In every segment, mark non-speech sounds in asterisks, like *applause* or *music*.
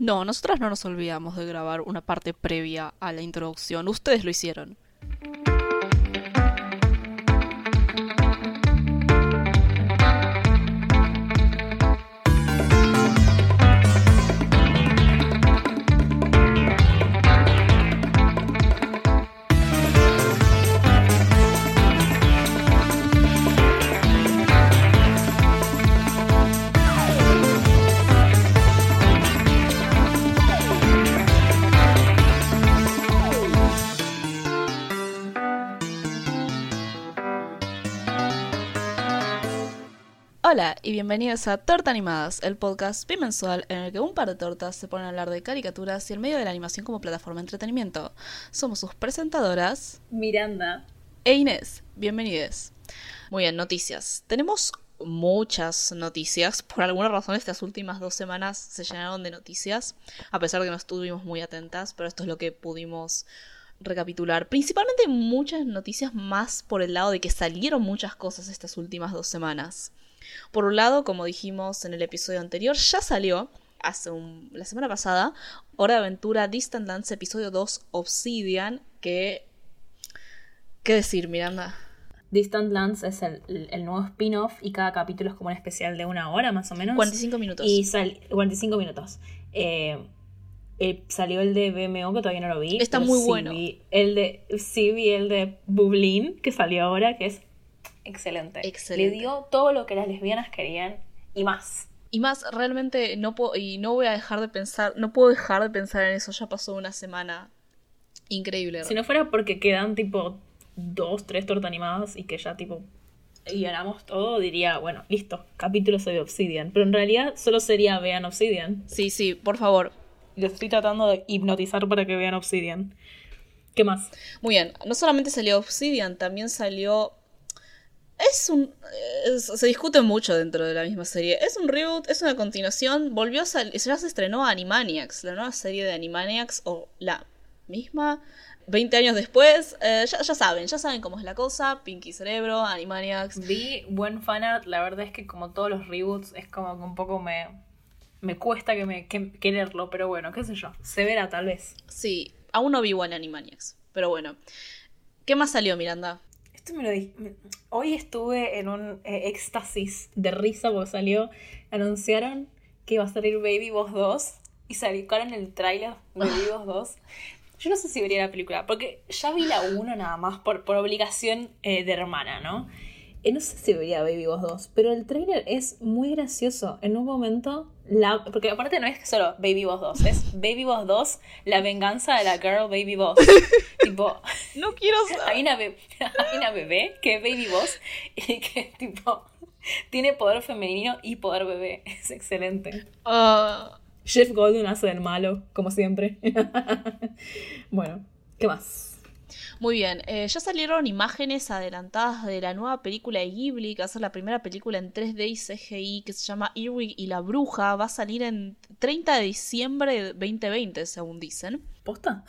No, nosotras no nos olvidamos de grabar una parte previa a la introducción. Ustedes lo hicieron. Hola y bienvenidos a Torta Animadas, el podcast bimensual en el que un par de tortas se ponen a hablar de caricaturas y el medio de la animación como plataforma de entretenimiento. Somos sus presentadoras, Miranda e Inés. Bienvenidos. Muy bien, noticias. Tenemos muchas noticias. Por alguna razón estas últimas dos semanas se llenaron de noticias, a pesar de que no estuvimos muy atentas, pero esto es lo que pudimos recapitular. Principalmente muchas noticias más por el lado de que salieron muchas cosas estas últimas dos semanas. Por un lado, como dijimos en el episodio anterior, ya salió hace un, la semana pasada Hora de Aventura Distant Lands episodio 2 Obsidian, que... ¿Qué decir, Miranda? Distant Lands es el, el nuevo spin-off y cada capítulo es como un especial de una hora más o menos. 45 minutos. Y sal, 45 minutos. Eh, eh, salió el de BMO que todavía no lo vi. Está muy bueno. el de, sí vi el de Bublin que salió ahora, que es excelente. Excelente. Le dio todo lo que las lesbianas querían y más. Y más, realmente no puedo, y no voy a dejar de pensar, no puedo dejar de pensar en eso, ya pasó una semana increíble. Si no fuera porque quedan tipo dos, tres tortas animadas y que ya tipo y ganamos todo, diría, bueno, listo, capítulos de Obsidian. Pero en realidad solo sería vean Obsidian. Sí, sí, por favor. Lo estoy tratando de hipnotizar para que vean Obsidian. ¿Qué más? Muy bien, no solamente salió Obsidian, también salió es un. se discute mucho dentro de la misma serie. Es un reboot, es una continuación. Volvió a salir. Ya se estrenó Animaniacs, la nueva serie de Animaniacs, o la misma. 20 años después, eh, ya, ya, saben, ya saben cómo es la cosa. Pinky Cerebro, Animaniacs. Vi buen fanart, la verdad es que como todos los reboots, es como que un poco me. Me cuesta que me quererlo, pero bueno, qué sé yo. Se verá tal vez. Sí, aún no vi buen Animaniacs, pero bueno. ¿Qué más salió, Miranda? Me lo. Hoy estuve en un eh, éxtasis de risa porque salió. Anunciaron que iba a salir Baby Boss 2 y sacaron el tráiler de Baby Boss 2. Yo no sé si vería la película, porque ya vi la 1 nada más por, por obligación eh, de hermana, ¿no? Eh, no sé si vería Baby Boss 2, pero el tráiler es muy gracioso. En un momento, la, porque aparte no es solo Baby Boss 2, es Baby Boss 2, la venganza de la girl Baby Boss. *laughs* tipo, no quiero saber. Hay una, hay una bebé que es Baby Boss y que tipo tiene poder femenino y poder bebé. Es excelente. Uh... Jeff Golden hace del malo, como siempre. *laughs* bueno, ¿qué más? Muy bien, eh, ya salieron imágenes adelantadas de la nueva película de Ghibli, que va a ser la primera película en 3D y CGI, que se llama Earwig y la Bruja. Va a salir en 30 de diciembre de 2020, según dicen. ¿Posta?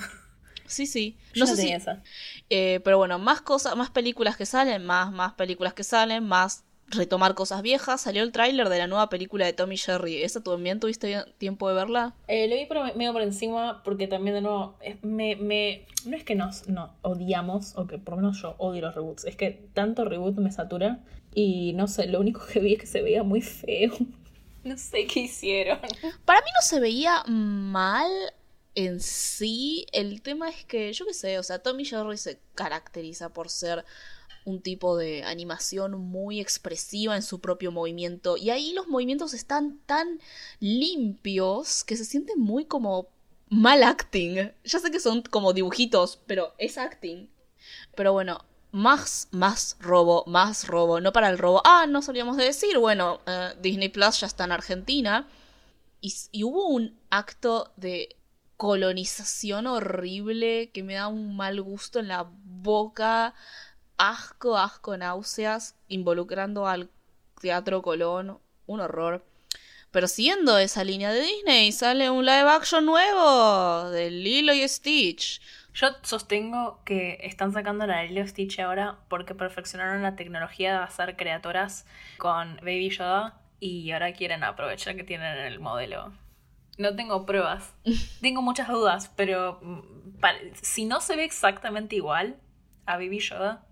Sí, sí. No, sé si. Esa. Eh, pero bueno, más cosas, más películas que salen, más, más películas que salen, más retomar cosas viejas. Salió el tráiler de la nueva película de Tommy Jerry. ¿Esa también tuviste tiempo de verla? Eh, lo vi pero medio por encima porque también de nuevo me, me, no es que nos no, odiamos o que por lo menos yo odio los reboots. Es que tanto reboot me satura y no sé, lo único que vi es que se veía muy feo. *laughs* No sé qué hicieron. Para mí no se veía mal en sí. El tema es que, yo qué sé, o sea, Tommy Jerry se caracteriza por ser un tipo de animación muy expresiva en su propio movimiento. Y ahí los movimientos están tan limpios que se sienten muy como mal acting. Ya sé que son como dibujitos, pero es acting. Pero bueno, más, más robo, más robo. No para el robo. Ah, no solíamos de decir. Bueno, eh, Disney Plus ya está en Argentina. Y, y hubo un acto de colonización horrible que me da un mal gusto en la boca asco, asco, náuseas, involucrando al Teatro Colón, un horror. Pero siguiendo esa línea de Disney, sale un live action nuevo de Lilo y Stitch. Yo sostengo que están sacando la de Lilo y Stitch ahora porque perfeccionaron la tecnología de hacer creatoras con Baby Yoda y ahora quieren aprovechar que tienen el modelo No tengo pruebas. *laughs* tengo muchas dudas, pero mm, si no se ve exactamente igual a Baby Yoda,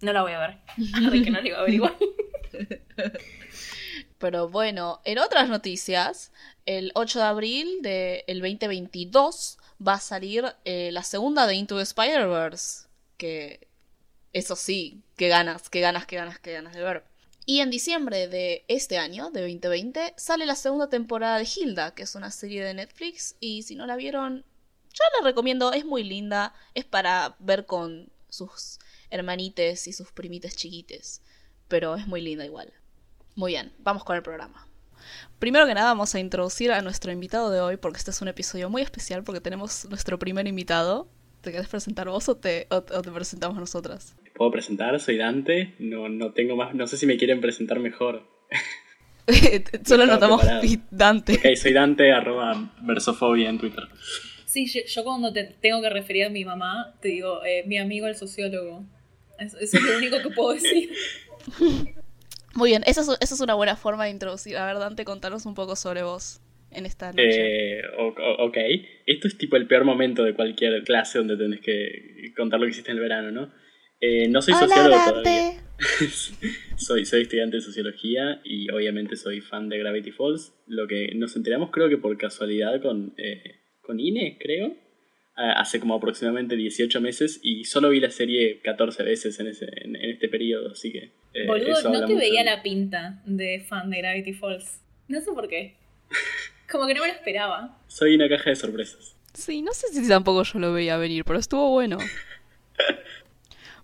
no la voy a ver. *laughs* Que no la iba a ver igual. *laughs* Pero bueno, en otras noticias, el 8 de abril del 2022 va a salir eh, la segunda de Into the Spider-Verse. Que eso sí, qué ganas, qué ganas, qué ganas, qué ganas de ver. Y en diciembre de este año, de 2020, sale la segunda temporada de Hilda, que es una serie de Netflix. Y si no la vieron, yo la recomiendo, es muy linda. Es para ver con sus hermanites y sus primites chiquites. Pero es muy linda igual. Muy bien, vamos con el programa. Primero que nada vamos a introducir a nuestro invitado de hoy porque este es un episodio muy especial porque tenemos nuestro primer invitado. ¿Te querés presentar vos o te, o, o te presentamos nosotras? ¿Puedo presentar? Soy Dante. No, no tengo más. No sé si me quieren presentar mejor. *laughs* Solo notamos Dante. Ok, soy Dante, arroba versofobia en Twitter. Sí, yo, yo cuando te tengo que referir a mi mamá, te digo, eh, mi amigo el sociólogo. Eso, eso es lo único que puedo decir. *laughs* Muy bien, esa es, esa es una buena forma de introducir. A ver, Dante, contanos un poco sobre vos en esta noche. Eh, ok. Esto es tipo el peor momento de cualquier clase donde tenés que contar lo que hiciste en el verano, ¿no? Eh, no soy sociólogo todavía. *laughs* soy, soy estudiante de sociología y obviamente soy fan de Gravity Falls. Lo que nos enteramos creo que por casualidad con, eh, con Ine, creo. Ah, hace como aproximadamente 18 meses y solo vi la serie 14 veces en, ese, en, en este periodo, así que... eh, Boludo, eso no te mucho veía la pinta de fan de Gravity Falls. No sé por qué. *laughs* Como que no me lo esperaba. Soy una caja de sorpresas. Sí, no sé si tampoco yo lo veía venir, pero estuvo bueno. *laughs*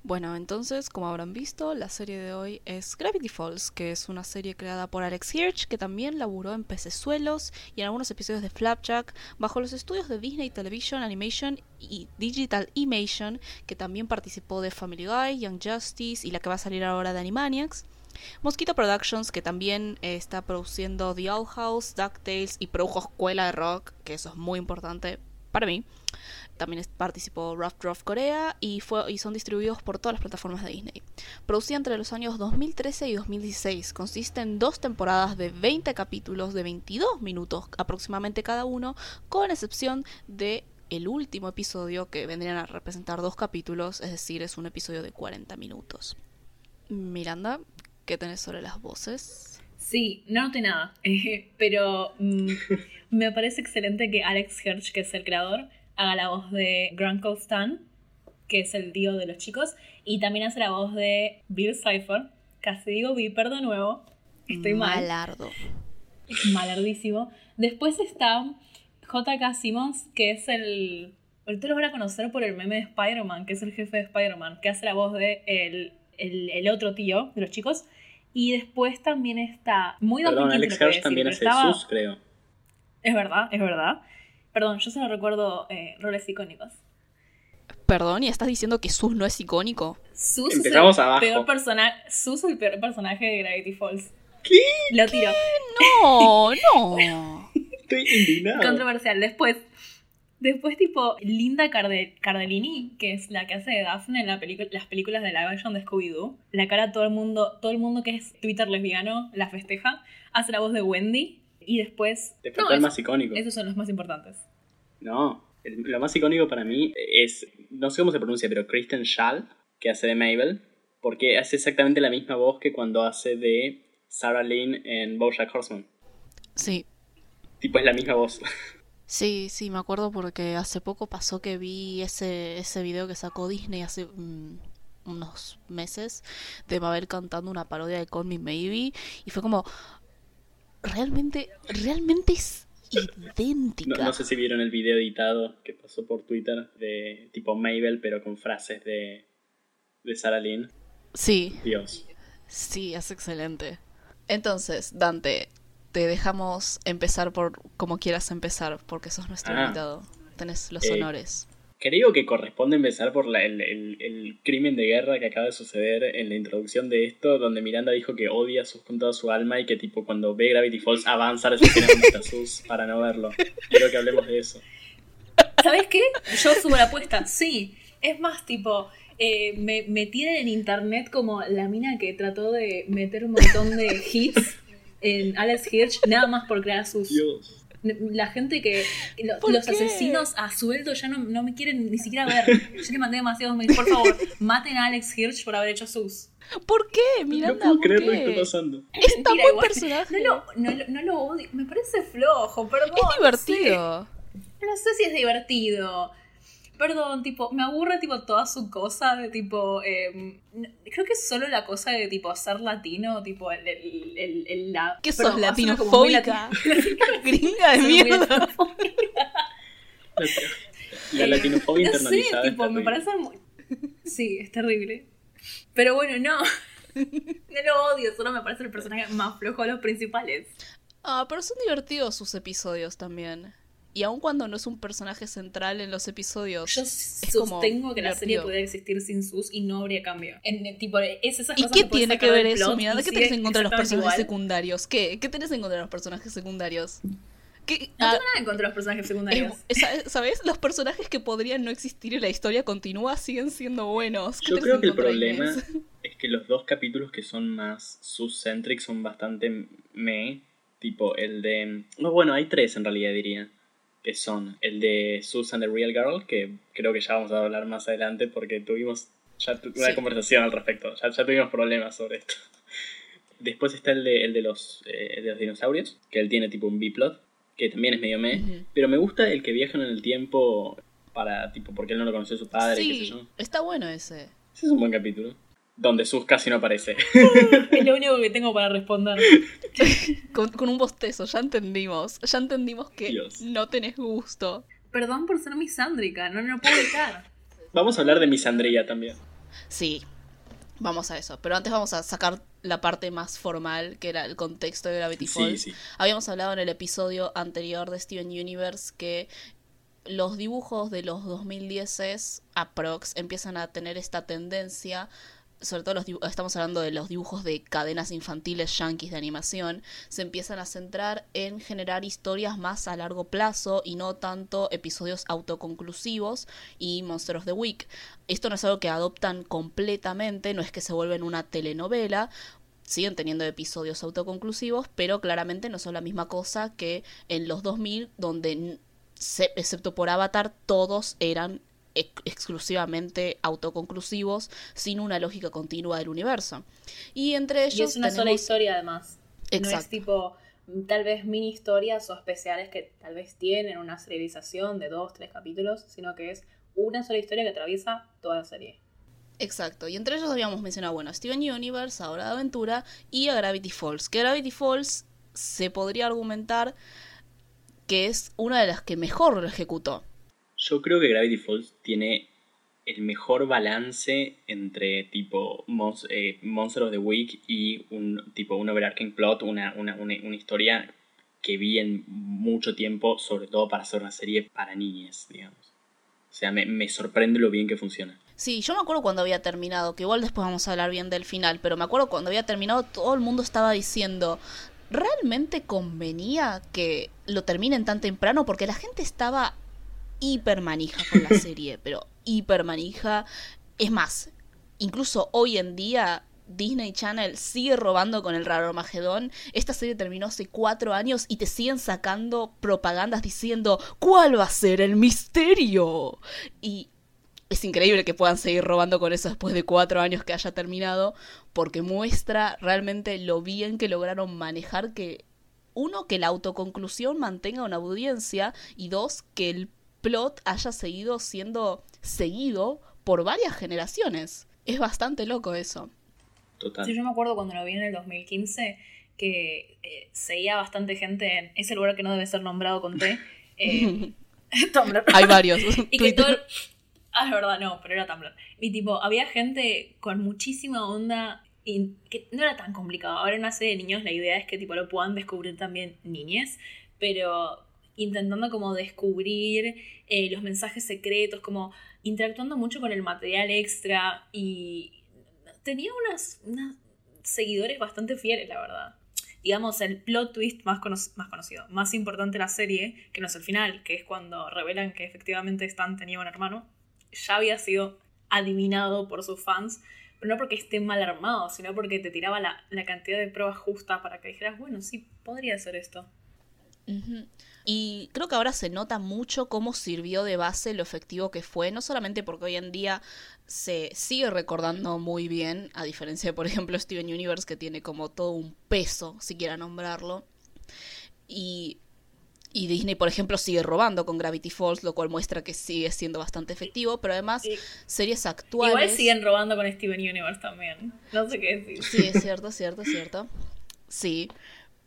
Bueno, entonces, como habrán visto, la serie de hoy es Gravity Falls, que es una serie creada por Alex Hirsch, que también laburó en Pecesuelos y en algunos episodios de Flapjack, bajo los estudios de Disney Television Animation y Digital Imation, que también participó de Family Guy, Young Justice y la que va a salir ahora de Animaniacs. Mosquito Productions, que también eh, está produciendo The Owl House, DuckTales y produjo Escuela de Rock, que eso es muy importante para mí. También participó Rough Draft Corea y, fue, y son distribuidos por todas las plataformas de Disney. Producida entre los años 2013 y 2016, consiste en dos temporadas de 20 capítulos de 22 minutos aproximadamente cada uno, con excepción de el último episodio que vendrían a representar dos capítulos, es decir, es un episodio de 40 minutos. Miranda, ¿qué tenés sobre las voces? Sí, no noté nada. *laughs* Pero mm, me parece excelente que Alex Hirsch, que es el creador, haga la voz de Grant Stan, que es el tío de los chicos, y también hace la voz de Bill Cipher. Casi digo Viper de nuevo. Estoy mal. Malardo. malardísimo. Después está J.K. Simmons, que es el. Ahorita lo van a conocer por el meme de Spider-Man, que es el jefe de Spider-Man, que hace la voz de el, el, el otro tío de los chicos. Y después también está. Muy Perdón, 2015 Alex Hirsch también hace estaba- sus, creo. Es verdad, es verdad. Perdón, yo solo recuerdo eh, roles icónicos. Perdón, ¿y estás diciendo que Sus no es icónico? Sus Empezamos es el abajo. peor personaje. Sus es el peor personaje de Gravity Falls. ¿Qué? Lo tiro. No, no. *laughs* Estoy indignado. Controversial. Después, después tipo Linda Carde- Cardellini, que es la que hace de Daphne en la las películas de live action de Scooby-Doo. La cara todo el mundo, todo el mundo que es Twitter lesbiano la festeja. Hace la voz de Wendy. Y después... Te No, el eso- más icónico. esos son los más importantes. No, el- lo más icónico para mí es, no sé cómo se pronuncia, pero Kristen Schall, que hace de Mabel, porque hace exactamente la misma voz que cuando hace de Sarah Lynn en BoJack Horseman. Sí, Tipo, es la misma voz. *laughs* sí, sí, me acuerdo porque hace poco pasó que vi ese, ese video que sacó Disney hace unos meses de Mabel cantando una parodia de Call Me Maybe y fue como, realmente, realmente es No, idéntica. no sé si vieron el video editado que pasó por Twitter de tipo Mabel, pero con frases de, de Sarah Lynn. Sí, Dios. sí, es excelente. Entonces, Dante, te dejamos empezar por como quieras empezar, porque sos nuestro Ah. invitado. Tenés los Eh, honores. Creo que corresponde empezar por la- el, el- el crimen de guerra que acaba de suceder en la introducción de esto, donde Miranda dijo que odia a Sus con toda su alma y que tipo cuando ve Gravity Falls avanza a las escenas donde está Sus para no verlo. Quiero que hablemos de eso. ¿Sabes qué? Yo subo la apuesta, sí. Es más, tipo, eh, me, me tienen en internet como la mina que trató de meter un montón de hits en Alex Hirsch, nada más por crear sus. Dios. La gente que. los asesinos a sueldo ya no, no, me quieren ni siquiera ver. Yo le mandé demasiados mails. Por favor, *laughs* maten a Alex Hirsch por haber hecho sus. ¿Por qué? Miranda, no puedo creer lo que está pasando. Es tan buen personaje. No lo, no, no lo odio. Me parece flojo, perdón. Es divertido. No sé si es divertido. Perdón, tipo, me aburre tipo toda su cosa de tipo. Em, creo que es solo la cosa de tipo ser latino, tipo el, el, el, la. ¿Qué sos latinofóbica? *laughs* *laughs* Gringa de mierda. La, latinofobia *laughs* internalizada. Sé, tipo, me parece muy. Sí, es terrible. Pero bueno, no. No lo odio, solo me parece el personaje más flojo de los principales. Ah, pero son divertidos sus episodios también. Y aun cuando no es un personaje central en los episodios. Yo sostengo que la serie podría existir sin sus y no habría cambio. En, tipo, es esas ¿Y qué tiene que ver eso, Miranda? ¿Qué tenés en contra de los personajes secundarios? ¿Qué? ¿Qué tenés en contra de los personajes secundarios? ¿Qué? No ah, tengo nada en contra de los personajes secundarios. ¿Sabes? Los personajes que podrían no existir y la historia continúa siguen siendo buenos. Yo creo que el problema *laughs* es que los dos capítulos que son más sus-centric son bastante me. Tipo el de. No, bueno, hay tres en realidad diría que son el de Susan the Real Girl, que creo que ya vamos a hablar más adelante porque tuvimos ya una conversación al respecto, ya, ya, tuvimos problemas sobre esto. *laughs* Después está el de, el de, los, eh, de los dinosaurios, que él tiene tipo un B-plot, que también es medio me, pero me gusta el que viajan en el tiempo para, tipo, porque él no lo conoció a su padre, qué sé yo. Está bueno ese. Ese es un buen capítulo donde Sus casi no aparece. es lo único que tengo para responder. *laughs* con, un bostezo, ya entendimos. Ya entendimos que no tenés gusto. Perdón por ser misándrica, no, no puedo evitar. Vamos a hablar de misandría también. Sí, vamos a eso. Pero antes vamos a sacar la parte más formal, que era el contexto de Gravity Falls. Sí, sí. Habíamos hablado en el episodio anterior de Steven Universe que los dibujos de los 2010 aprox empiezan a tener esta tendencia sobre todo los estamos hablando de los dibujos de cadenas infantiles yankees de animación, se empiezan a centrar en generar historias más a largo plazo y no tanto episodios autoconclusivos y Monster of the Week. Esto no es algo que adoptan completamente, no es que se vuelven una telenovela, siguen teniendo episodios autoconclusivos, pero claramente no son la misma cosa que en los 2000, donde, excepto por Avatar, todos eran exclusivamente autoconclusivos sin una lógica continua del universo. Y entre ellos. Y es una sola historia además. Exacto. No es tipo tal vez mini historias o especiales que tal vez tienen una serialización de dos, tres capítulos, sino que es una sola historia que atraviesa toda la serie. Exacto, y entre ellos habíamos mencionado, bueno, Steven Universe, ahora de Aventura, y a Gravity Falls. Que Gravity Falls se podría argumentar que es una de las que mejor lo ejecutó. Yo creo que Gravity Falls tiene el mejor balance entre tipo eh, Monster of the Week y un tipo un overarching plot, una, una, una, historia que vi en mucho tiempo, sobre todo para hacer una serie para niñas, digamos. O sea, me, me sorprende lo bien que funciona. Sí, yo me acuerdo cuando había terminado, que igual después vamos a hablar bien del final, pero me acuerdo cuando había terminado, todo el mundo estaba diciendo, ¿realmente convenía que lo terminen tan temprano? Porque la gente estaba hiper manija con la serie, pero hiper manija. Es más, incluso hoy en día Disney Channel sigue robando con el raro Magedón. Esta serie terminó hace cuatro años y te siguen sacando propagandas diciendo ¿Cuál va a ser el misterio? Y es increíble que puedan seguir robando con eso después de cuatro años que haya terminado, porque muestra realmente lo bien que lograron manejar que, uno, que la autoconclusión mantenga una audiencia y dos, que el plot haya seguido siendo seguido por varias generaciones. Es bastante loco eso. Total. Sí, yo me acuerdo cuando lo vi en el 2015 que eh, seguía bastante gente en ese lugar que no debe ser nombrado con T. *laughs* Eh, *laughs* Tumblr. Hay varios. *laughs* y que todo... Ah, es verdad, no, pero era Tumblr. Y tipo, había gente con muchísima onda y que no era tan complicado. Ahora en una serie de niños la idea es que tipo lo puedan descubrir también niñes, pero intentando como descubrir eh, los mensajes secretos, como interactuando mucho con el material extra y tenía unas, seguidores bastante fieles, la verdad. Digamos, el plot twist más, conocido, más importante de la serie, que no es el final, que es cuando revelan que efectivamente Stan tenía un hermano, ya había sido adivinado por sus fans, pero no porque esté mal armado, sino porque te tiraba la, la cantidad de pruebas justa para que dijeras, bueno, sí, podría ser esto Y creo que ahora se nota mucho cómo sirvió de base lo efectivo que fue, no solamente porque hoy en día se sigue recordando muy bien, a diferencia de, por ejemplo, Steven Universe, que tiene como todo un peso, si quiera nombrarlo. Y, y Disney, por ejemplo, sigue robando con Gravity Falls, lo cual muestra que sigue siendo bastante efectivo, pero además series actuales... Igual siguen robando con Steven Universe también, no sé qué decir. Sí, es cierto, es cierto, es cierto. Sí,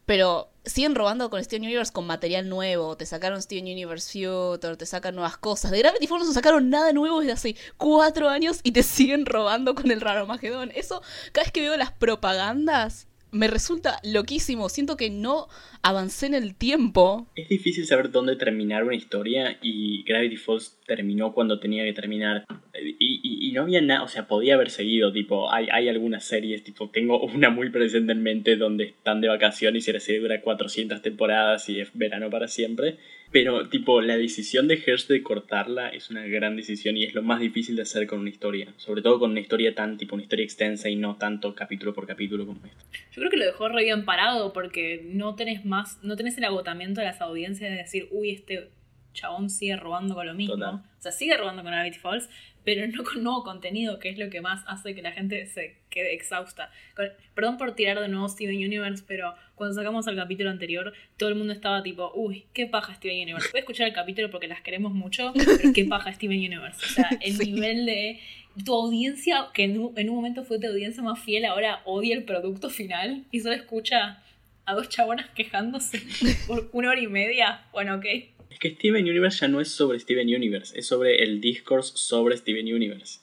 pero siguen robando con Steven Universe con material nuevo. Te sacaron Steven Universe Future, te sacan nuevas cosas. De Gravity Falls no sacaron nada nuevo desde hace cuatro años y te siguen robando con el Raro Magedón. Eso, cada vez que veo las propagandas, me resulta loquísimo. Siento que no avancé en el tiempo. Es difícil saber dónde terminar una historia y Gravity Falls terminó cuando tenía que terminar. Y, no había nada, o sea, podía haber seguido, tipo, hay, hay algunas series, tipo, tengo una muy presente en mente donde están de vacaciones y la serie dura 400 temporadas y es verano para siempre. Pero, tipo, la decisión de Hearst de cortarla es una gran decisión y es lo más difícil de hacer con una historia. Sobre todo con una historia tan, tipo, una historia extensa y no tanto capítulo por capítulo como esto. Yo creo que lo dejó re bien parado porque no tenés más, no tenés el agotamiento de las audiencias de decir, uy, este chabón sigue robando con lo mismo. O sea, sigue robando con Gravity Falls, pero no con nuevo contenido, que es lo que más hace que la gente se quede exhausta. perdón por tirar de nuevo Steven Universe, pero cuando sacamos el capítulo anterior, todo el mundo estaba tipo, uy, qué paja Steven Universe. Voy a escuchar el capítulo porque las queremos mucho, pero qué paja Steven Universe. O sea, el *laughs* nivel de tu audiencia, que en un, en un momento fue tu audiencia más fiel, ahora odia el producto final y solo escucha a dos chabonas quejándose *laughs* por una hora y media. Bueno, ok. Es que Steven Universe ya no es sobre Steven Universe, es sobre el discourse sobre Steven Universe.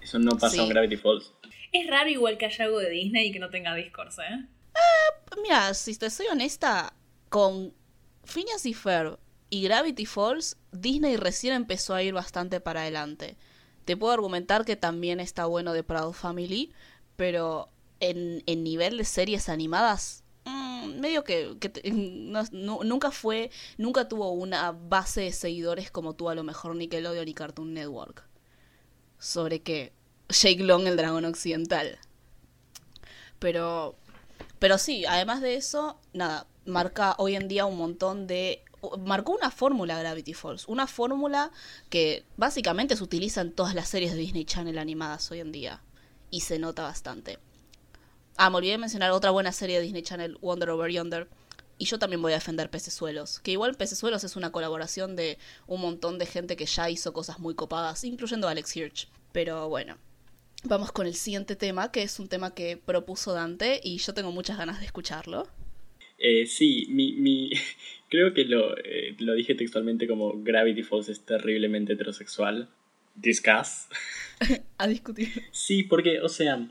Eso no pasa en Gravity Falls. Es raro igual que haya algo de Disney y que no tenga discourse, ¿eh? eh mira, si te soy honesta, con Phineas y Ferb y Gravity Falls, Disney recién empezó a ir bastante para adelante. Te puedo argumentar que también está bueno de Proud Family, pero en, en nivel de series animadas, medio que, nunca fue, nunca tuvo una base de seguidores como tuvo a lo mejor Nickelodeon y Cartoon Network. Sobre que Jake Long, el dragón occidental. Pero, pero sí, además de eso, nada, marca hoy en día un montón de marcó una fórmula Gravity Falls, una fórmula que básicamente se utiliza en todas las series de Disney Channel animadas hoy en día y se nota bastante. Ah, me olvidé de mencionar otra buena serie de Disney Channel, Wonder Over Yonder. Y yo también voy a defender Pecesuelos. Que igual Pecesuelos es una colaboración de un montón de gente que ya hizo cosas muy copadas, incluyendo Alex Hirsch. Pero bueno, vamos con el siguiente tema, que es un tema que propuso Dante y yo tengo muchas ganas de escucharlo. Eh, sí, mi, mi, *laughs* creo que lo, eh, lo dije textualmente como Gravity Falls es terriblemente heterosexual. Discuss. *laughs* a discutir. Sí, porque, o sea,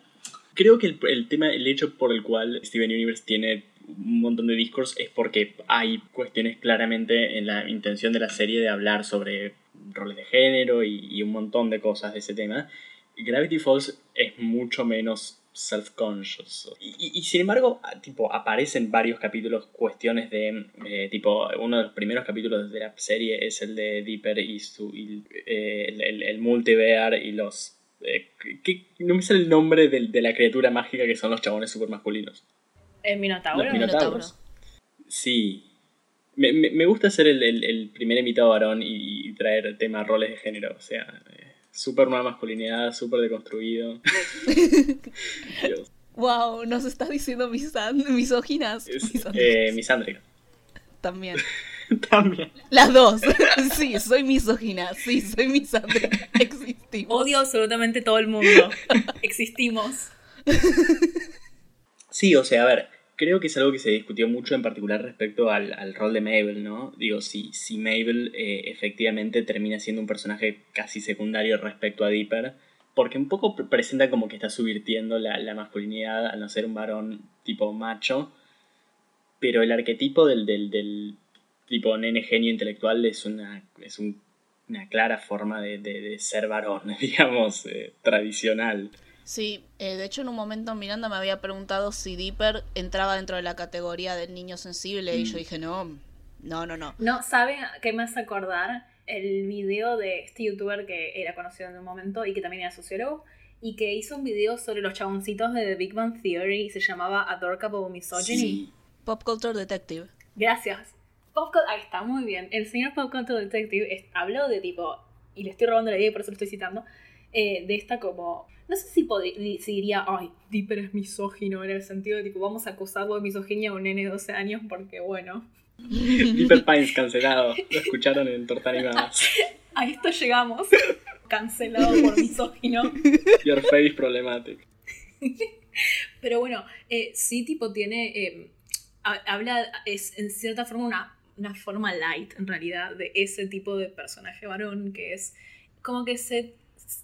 Creo que el, tema, el hecho por el cual Steven Universe tiene un montón de discos es porque hay cuestiones claramente en la intención de la serie de hablar sobre roles de género y, un montón de cosas de ese tema. Gravity Falls es mucho menos self-conscious. Y, sin embargo, tipo, aparecen varios capítulos cuestiones de, eh, tipo, uno de los primeros capítulos de la serie es el de Dipper y, su, eh, el, el, el y los eh, no me sale el nombre de, la criatura mágica que son los chabones super masculinos. ¿El Minotauro? Los Minotauros. Sí. Me, gusta ser el, primer invitado varón y, traer temas roles de género. O sea, eh, súper nueva masculinidad, súper deconstruido. *laughs* Wow, nos estás diciendo misóginas. Eh, misándrica. También. *laughs* También. Las dos. *laughs* Sí, soy misógina. Sí, soy misógina. *laughs* Existimos. Odio absolutamente todo el mundo. Existimos. Sí, o sea, a ver, creo que es algo que se discutió mucho en particular respecto al, rol de Mabel, ¿no? Digo, si, si Mabel eh, efectivamente termina siendo un personaje casi secundario respecto a Dipper, porque un poco presenta como que está subvirtiendo la, la masculinidad al no ser un varón tipo macho, pero el arquetipo del, del, del tipo nene genio intelectual es una, es una clara forma de, ser varón, *laughs* digamos, eh, tradicional. Sí, eh, de hecho en un momento Miranda me había preguntado si Dipper entraba dentro de la categoría del niño sensible y yo mm. dije no, no, no, no. No, ¿saben qué me hace acordar? El video de este youtuber que era conocido en un momento y que también era sociólogo y que hizo un video sobre los chaboncitos de The Big Bang Theory y se llamaba Adorable Misogyny. Pop Culture Detective. Gracias. Ahí está, muy bien. El señor Pop Culture Detective habló de tipo, y le estoy robando la idea y por eso lo estoy citando, eh, de esta como, no sé si, si diría, ay, Dipper es misógino, en el sentido de tipo, vamos a acusarlo de misoginia a un nene de 12 años porque bueno. *laughs* Dipper Pines cancelado, lo escucharon en Tortanimadas. *laughs* a esto llegamos, cancelado por misógino. Your face problematic. *laughs* Pero bueno, eh, sí tipo tiene, eh, habla, es en cierta forma una, una forma light en realidad de ese tipo de personaje varón que es como que se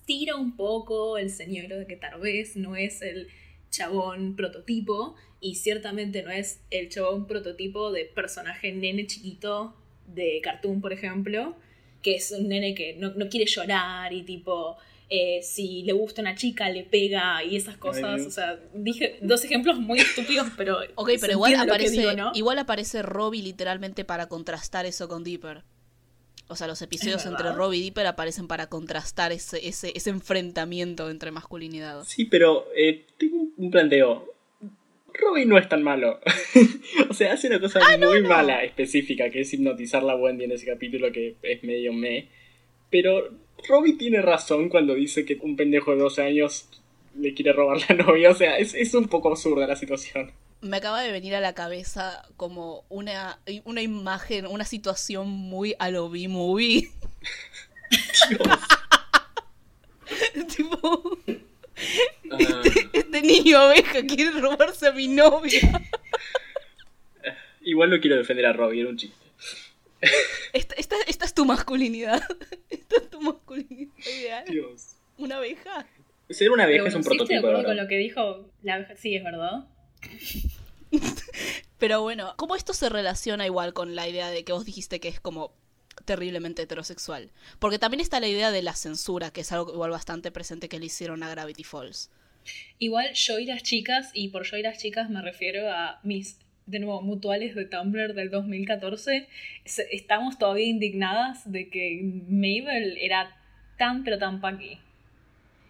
tira un poco el señor de que tal vez no es el chabón prototipo y ciertamente no es el chabón prototipo de personaje nene chiquito de cartoon, por ejemplo, que es un nene que no, no quiere llorar y tipo eh, si le gusta una chica, le pega y esas cosas. o sea, dije dos ejemplos muy estúpidos, pero. *laughs* Ok, pero igual aparece, igual aparece Robbie literalmente para contrastar eso con Dipper. O sea, los episodios entre Robbie y Dipper aparecen para contrastar ese, ese, ese enfrentamiento entre masculinidad. Sí, pero eh, tengo un planteo. Robbie no es tan malo. *laughs* o sea, hace una cosa ah, muy mala específica, que es hipnotizar la Wendy en ese capítulo que es medio me. Pero Robbie tiene razón cuando dice que un pendejo de 12 años le quiere robar la *laughs* novia. O sea, es, un poco absurda la situación. Me acaba de venir a la cabeza como una, una imagen, una situación muy a lo B-movie. *laughs* tipo. Este, este, niño abeja quiere robarse a mi novia. Igual no quiero defender a Robbie, era un chiste. Esta, esta, es tu masculinidad. *laughs* Esta es tu masculinidad ideal. Dios. ¿Una abeja? Ser una abeja es un prototipo. de con lo que dijo la abeja? Sí, es verdad. *laughs* Pero bueno, ¿cómo esto se relaciona igual con la idea de que vos dijiste que es como terriblemente heterosexual? Porque también está la idea de la censura, que es algo igual bastante presente que le hicieron a Gravity Falls. Igual yo y las chicas, y por yo y las chicas me refiero a mis de nuevo, mutuales de Tumblr del 2014, estamos todavía indignadas de que Mabel era tan pero tan paqui.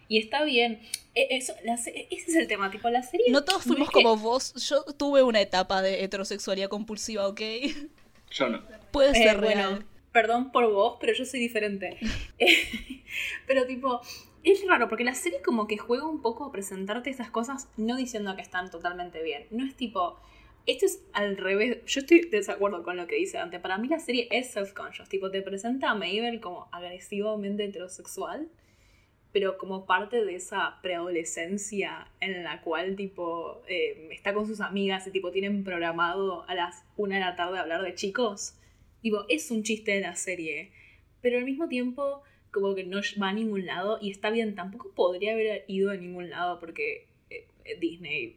Y está bien. E, eso, ese es el tema, tipo, la serie... No todos fuimos como vos. Yo tuve una etapa de heterosexualidad compulsiva, ¿ok? Yo no. Puede ser eh, real. perdón por vos, pero yo soy diferente. *laughs* *laughs* pero tipo, es raro porque la serie como que juega un poco a presentarte esas cosas no diciendo que están totalmente bien. No es tipo, esto es al revés. Yo estoy de desacuerdo con lo que dice Dante. Para mí la serie es self-conscious. Tipo, te presenta a Mabel como agresivamente heterosexual, pero como parte de esa preadolescencia en la cual, tipo, eh, está con sus amigas y, tipo, tienen programado a las una de la tarde hablar de chicos. Tipo, es un chiste de la serie. Pero al mismo tiempo, como que no va a ningún lado. Y está bien, tampoco podría haber ido a ningún lado porque eh, Disney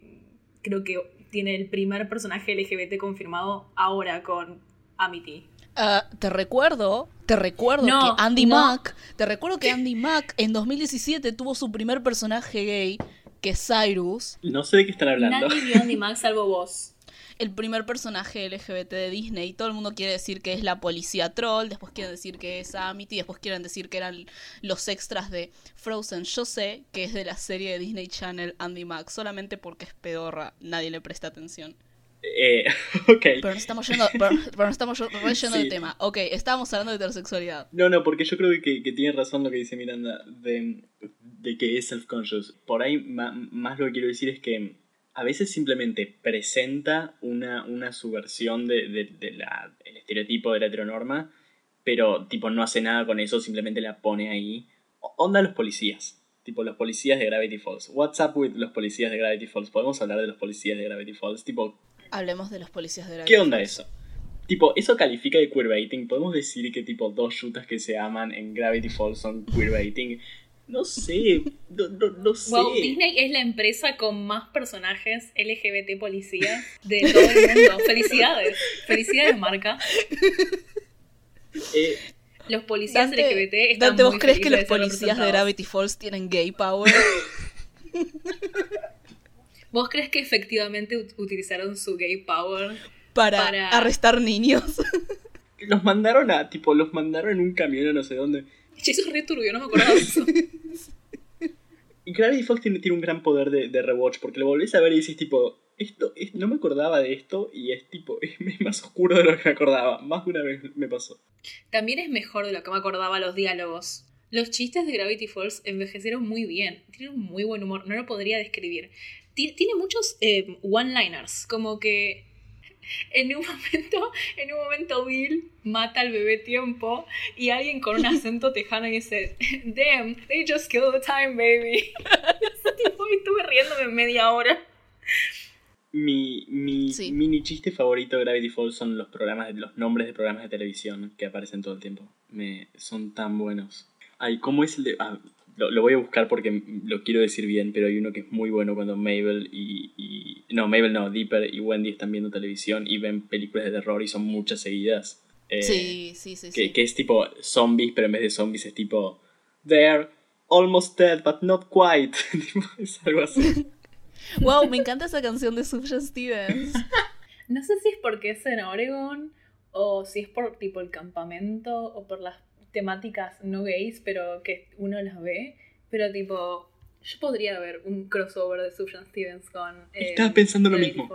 creo que tiene el primer personaje LGBT confirmado ahora con Amity. Ah, te recuerdo, te recuerdo que Andy Mack, te recuerdo que Andy Mack en 2017 tuvo su primer personaje gay, que es Cyrus. No sé de qué están hablando. Nadie vio Andy Mack salvo vos el primer personaje LGBT de Disney. Todo el mundo quiere decir que es la policía troll, después quieren decir que es Amity, después quieren decir que eran los extras de Frozen. Yo sé que es de la serie de Disney Channel Andy Max, solamente porque es pedorra, nadie le presta atención. Eh, *laughs* ok. Pero no estamos yendo, pero, estamos yendo del tema. Ok, estábamos hablando de heterosexualidad. No, no, porque yo creo que, que tiene razón lo que dice Miranda de, de que es self-conscious. Por ahí más lo que quiero decir es que a veces simplemente presenta una, una subversión del de, de, el estereotipo de la heteronorma, pero tipo no hace nada con eso, simplemente la pone ahí. Onda los policías, tipo los policías de Gravity Falls. What's up with los policías de Gravity Falls? ¿Podemos hablar de los policías de Gravity Falls? Tipo... Hablemos de los policías de Gravity ¿Qué onda eso? Tipo, ¿eso califica de queerbaiting? ¿Podemos decir que tipo dos chutas que se aman en Gravity Falls son queerbaiting? No sé, no, no, sé. Wow, Disney es la empresa con más personajes LGBT policías de todo el mundo. *laughs* Felicidades. Felicidades, marca. Eh, los policías LGBT están Dante, ¿vos crees que los policías de Gravity Falls tienen gay power? *laughs* ¿Vos crees que efectivamente utilizaron su gay power para, para... arrestar niños? los mandaron a, tipo, los mandaron en un camión a no sé dónde eso es re turbio, no me acuerdo de eso. *laughs* Gravity Falls tiene, tiene un gran poder de, de, rewatch, porque lo volvés a ver y dices tipo, esto, no me acordaba de esto y es tipo, *laughs* es, más oscuro de lo que me acordaba. Más de una vez me pasó. También es mejor de lo que me acordaba los diálogos. Los chistes de Gravity Falls envejecieron muy bien. Tienen un muy buen humor, no lo podría describir. Tiene muchos eh, one-liners, como que en un *laughs* momento, en un momento Bill mata al bebé tiempo y alguien con un acento *laughs* tejano dice, damn, they just killed the time, baby. *laughs* Ese tipo, y estuve riéndome media hora. Mi, mi mini chiste favorito de Gravity Falls son los programas, los nombres de programas de televisión que aparecen todo el tiempo. Me, son tan buenos. Ay, ¿cómo es el de...? Ah, lo, voy a buscar porque lo quiero decir bien, pero hay uno que es muy bueno cuando Mabel y, No, Mabel no, Dipper y Wendy están viendo televisión y ven películas de terror y son muchas seguidas. Eh, sí, sí, sí que, que, es tipo zombies, pero en vez de zombies es tipo... They're almost dead, but not quite. *laughs* es algo así. *laughs* wow, me encanta esa canción de Sufjan Stevens. no sé si es porque es en Oregon o si es por tipo el campamento o por las temáticas no gays, pero que uno las ve. Pero tipo, yo podría ver un crossover de Sufjan Stevens con... Eh, Estaba pensando lo mismo.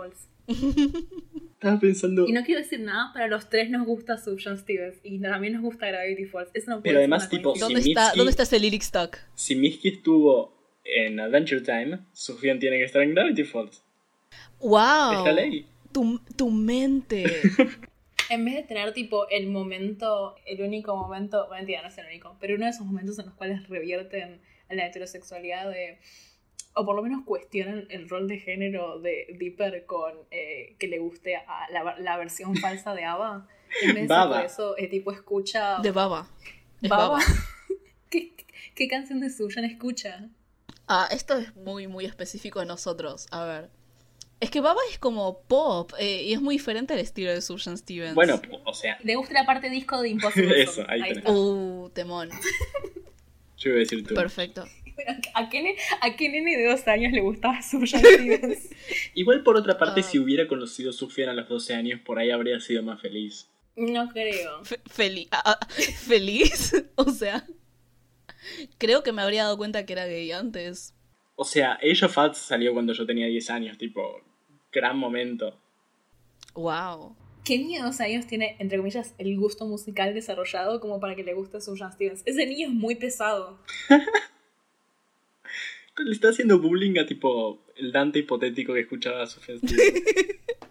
*laughs* Estaba pensando... Y no quiero decir nada, para los tres nos gusta Sufjan Stevens y también nos gusta Gravity Falls. Eso no pero además, tipo, ¿Dónde, está, ¿dónde está ese lyric stock? Si Misky estuvo en Adventure Time, Sufjan tiene que estar en Gravity Falls. ¡Wow! Es la ley. Tu, tu mente. *laughs* en vez de tener tipo el momento, el único momento, mentira, no es el único, pero uno de esos momentos en los cuales revierten a la heterosexualidad de, o por lo menos cuestionan el rol de género de Dipper con eh, que le guste a la, versión *laughs* falsa de Ava. En vez de eso, el tipo escucha... De Baba. Baba. *laughs* ¿Qué, ¿Qué canción de Susan escucha? Ah, esto es muy, muy específico de nosotros. A ver. Es que Baba es como pop eh, y es muy diferente al estilo de Sufjan Stevens. Bueno, o sea. Le gusta la parte disco de *laughs* Impossible. Eso, ahí, está. Uh, temón. Yo iba a decir tú. Perfecto. ¿A qué, ¿A qué nene de dos años le gustaba Sufjan Stevens? *laughs* *laughs* Igual por otra parte, ah. si hubiera conocido Sufjan a los 12 años, por ahí habría sido más feliz. No creo. feliz. Ah, ah, ¿Feliz? o sea. Creo que me habría dado cuenta que era gay antes. O sea, Age of Us salió cuando yo tenía 10 años, tipo, gran momento. Wow. ¿Qué niño de dos años tiene, entre comillas, el gusto musical desarrollado como para que le guste Sufjan Stevens? Ese niño es muy pesado. *laughs* le está haciendo bullying a tipo el Dante hipotético que escuchaba a Sufjan Stevens.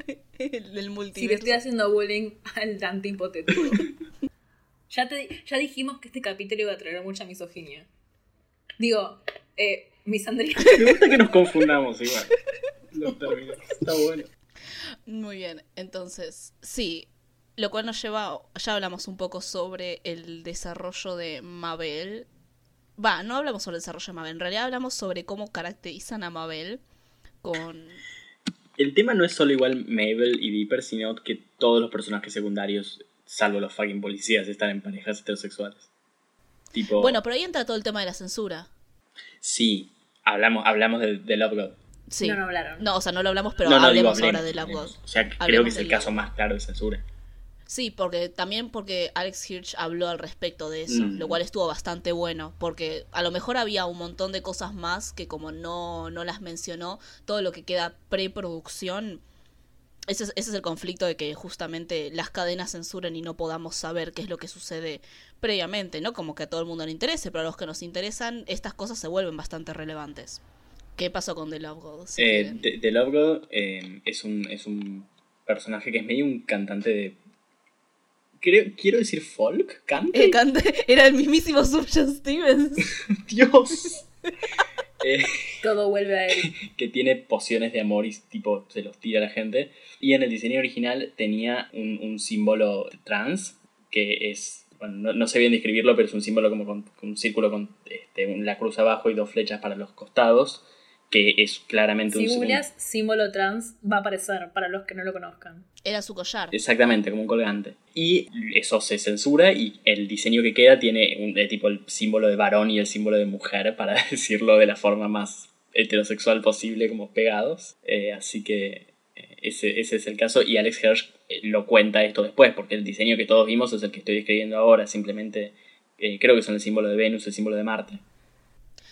*laughs* el del multiverso. Sí, le estoy haciendo bullying al Dante hipotético. *laughs* ya, te, ya dijimos que este capítulo iba a traer mucha misoginia. Digo, eh, misandría. Me gusta que nos confundamos igual. Bueno. Muy bien, entonces, sí, lo cual nos lleva, ya hablamos un poco sobre el desarrollo de Mabel. Va, no hablamos sobre el desarrollo de Mabel, en realidad hablamos sobre cómo caracterizan a Mabel con... El tema no es solo igual Mabel y Dipper, sino que todos los personajes secundarios, salvo los fucking policías, están en parejas heterosexuales. Tipo... Bueno, pero ahí entra todo el tema de la censura. Sí, hablamos, hablamos de, de Love God. No, no hablaron. No, o sea, no lo hablamos, pero hablemos ahora de Love God. O sea, creo que es el caso más claro de censura. Sí, porque también porque Alex Hirsch habló al respecto de eso, lo mm. cual estuvo bastante bueno, porque a lo mejor había un montón de cosas más que como no, no las mencionó, todo lo que queda preproducción, ese es, ese es el conflicto de que justamente las cadenas censuren y no podamos saber qué es lo que sucede previamente, ¿no? Como que a todo el mundo le interese, pero a los que nos interesan, estas cosas se vuelven bastante relevantes. ¿Qué pasó con The Love God? Eh, The, Love God eh, es, un, es un personaje que es medio un cantante de. Creo, quiero decir folk, cante. Eh, *laughs* era el mismísimo Subjan Stevens. *laughs* Dios. *laughs* Todo vuelve a él. Que tiene pociones de amor y tipo se los tira a la gente. Y en el diseño original tenía un, un símbolo trans que es bueno, no, sé bien describirlo, pero es un símbolo como con, un círculo con este, la cruz abajo y dos flechas para los costados que es claramente un... Si googleas símbolo trans va a aparecer para los que no lo conozcan. Era su collar. Exactamente, como un colgante. Y eso se censura y el diseño que queda tiene un, de tipo el símbolo de varón y el símbolo de mujer, *laughs* para decirlo de la forma más heterosexual posible, como pegados. Eh, así que eh, ese, ese, es el caso. Y Alex Hirsch eh, lo cuenta esto después, porque el diseño que todos vimos es el que estoy describiendo ahora. Simplemente creo que son el símbolo de Venus, el símbolo de Marte.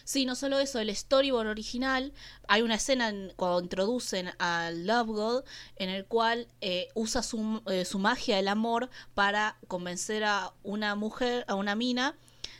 Sí, no solo eso, el storyboard original, hay una escena cuando introducen al Love God en el cual eh, usa su, eh, su magia, el amor, para convencer a una mujer, a una mina,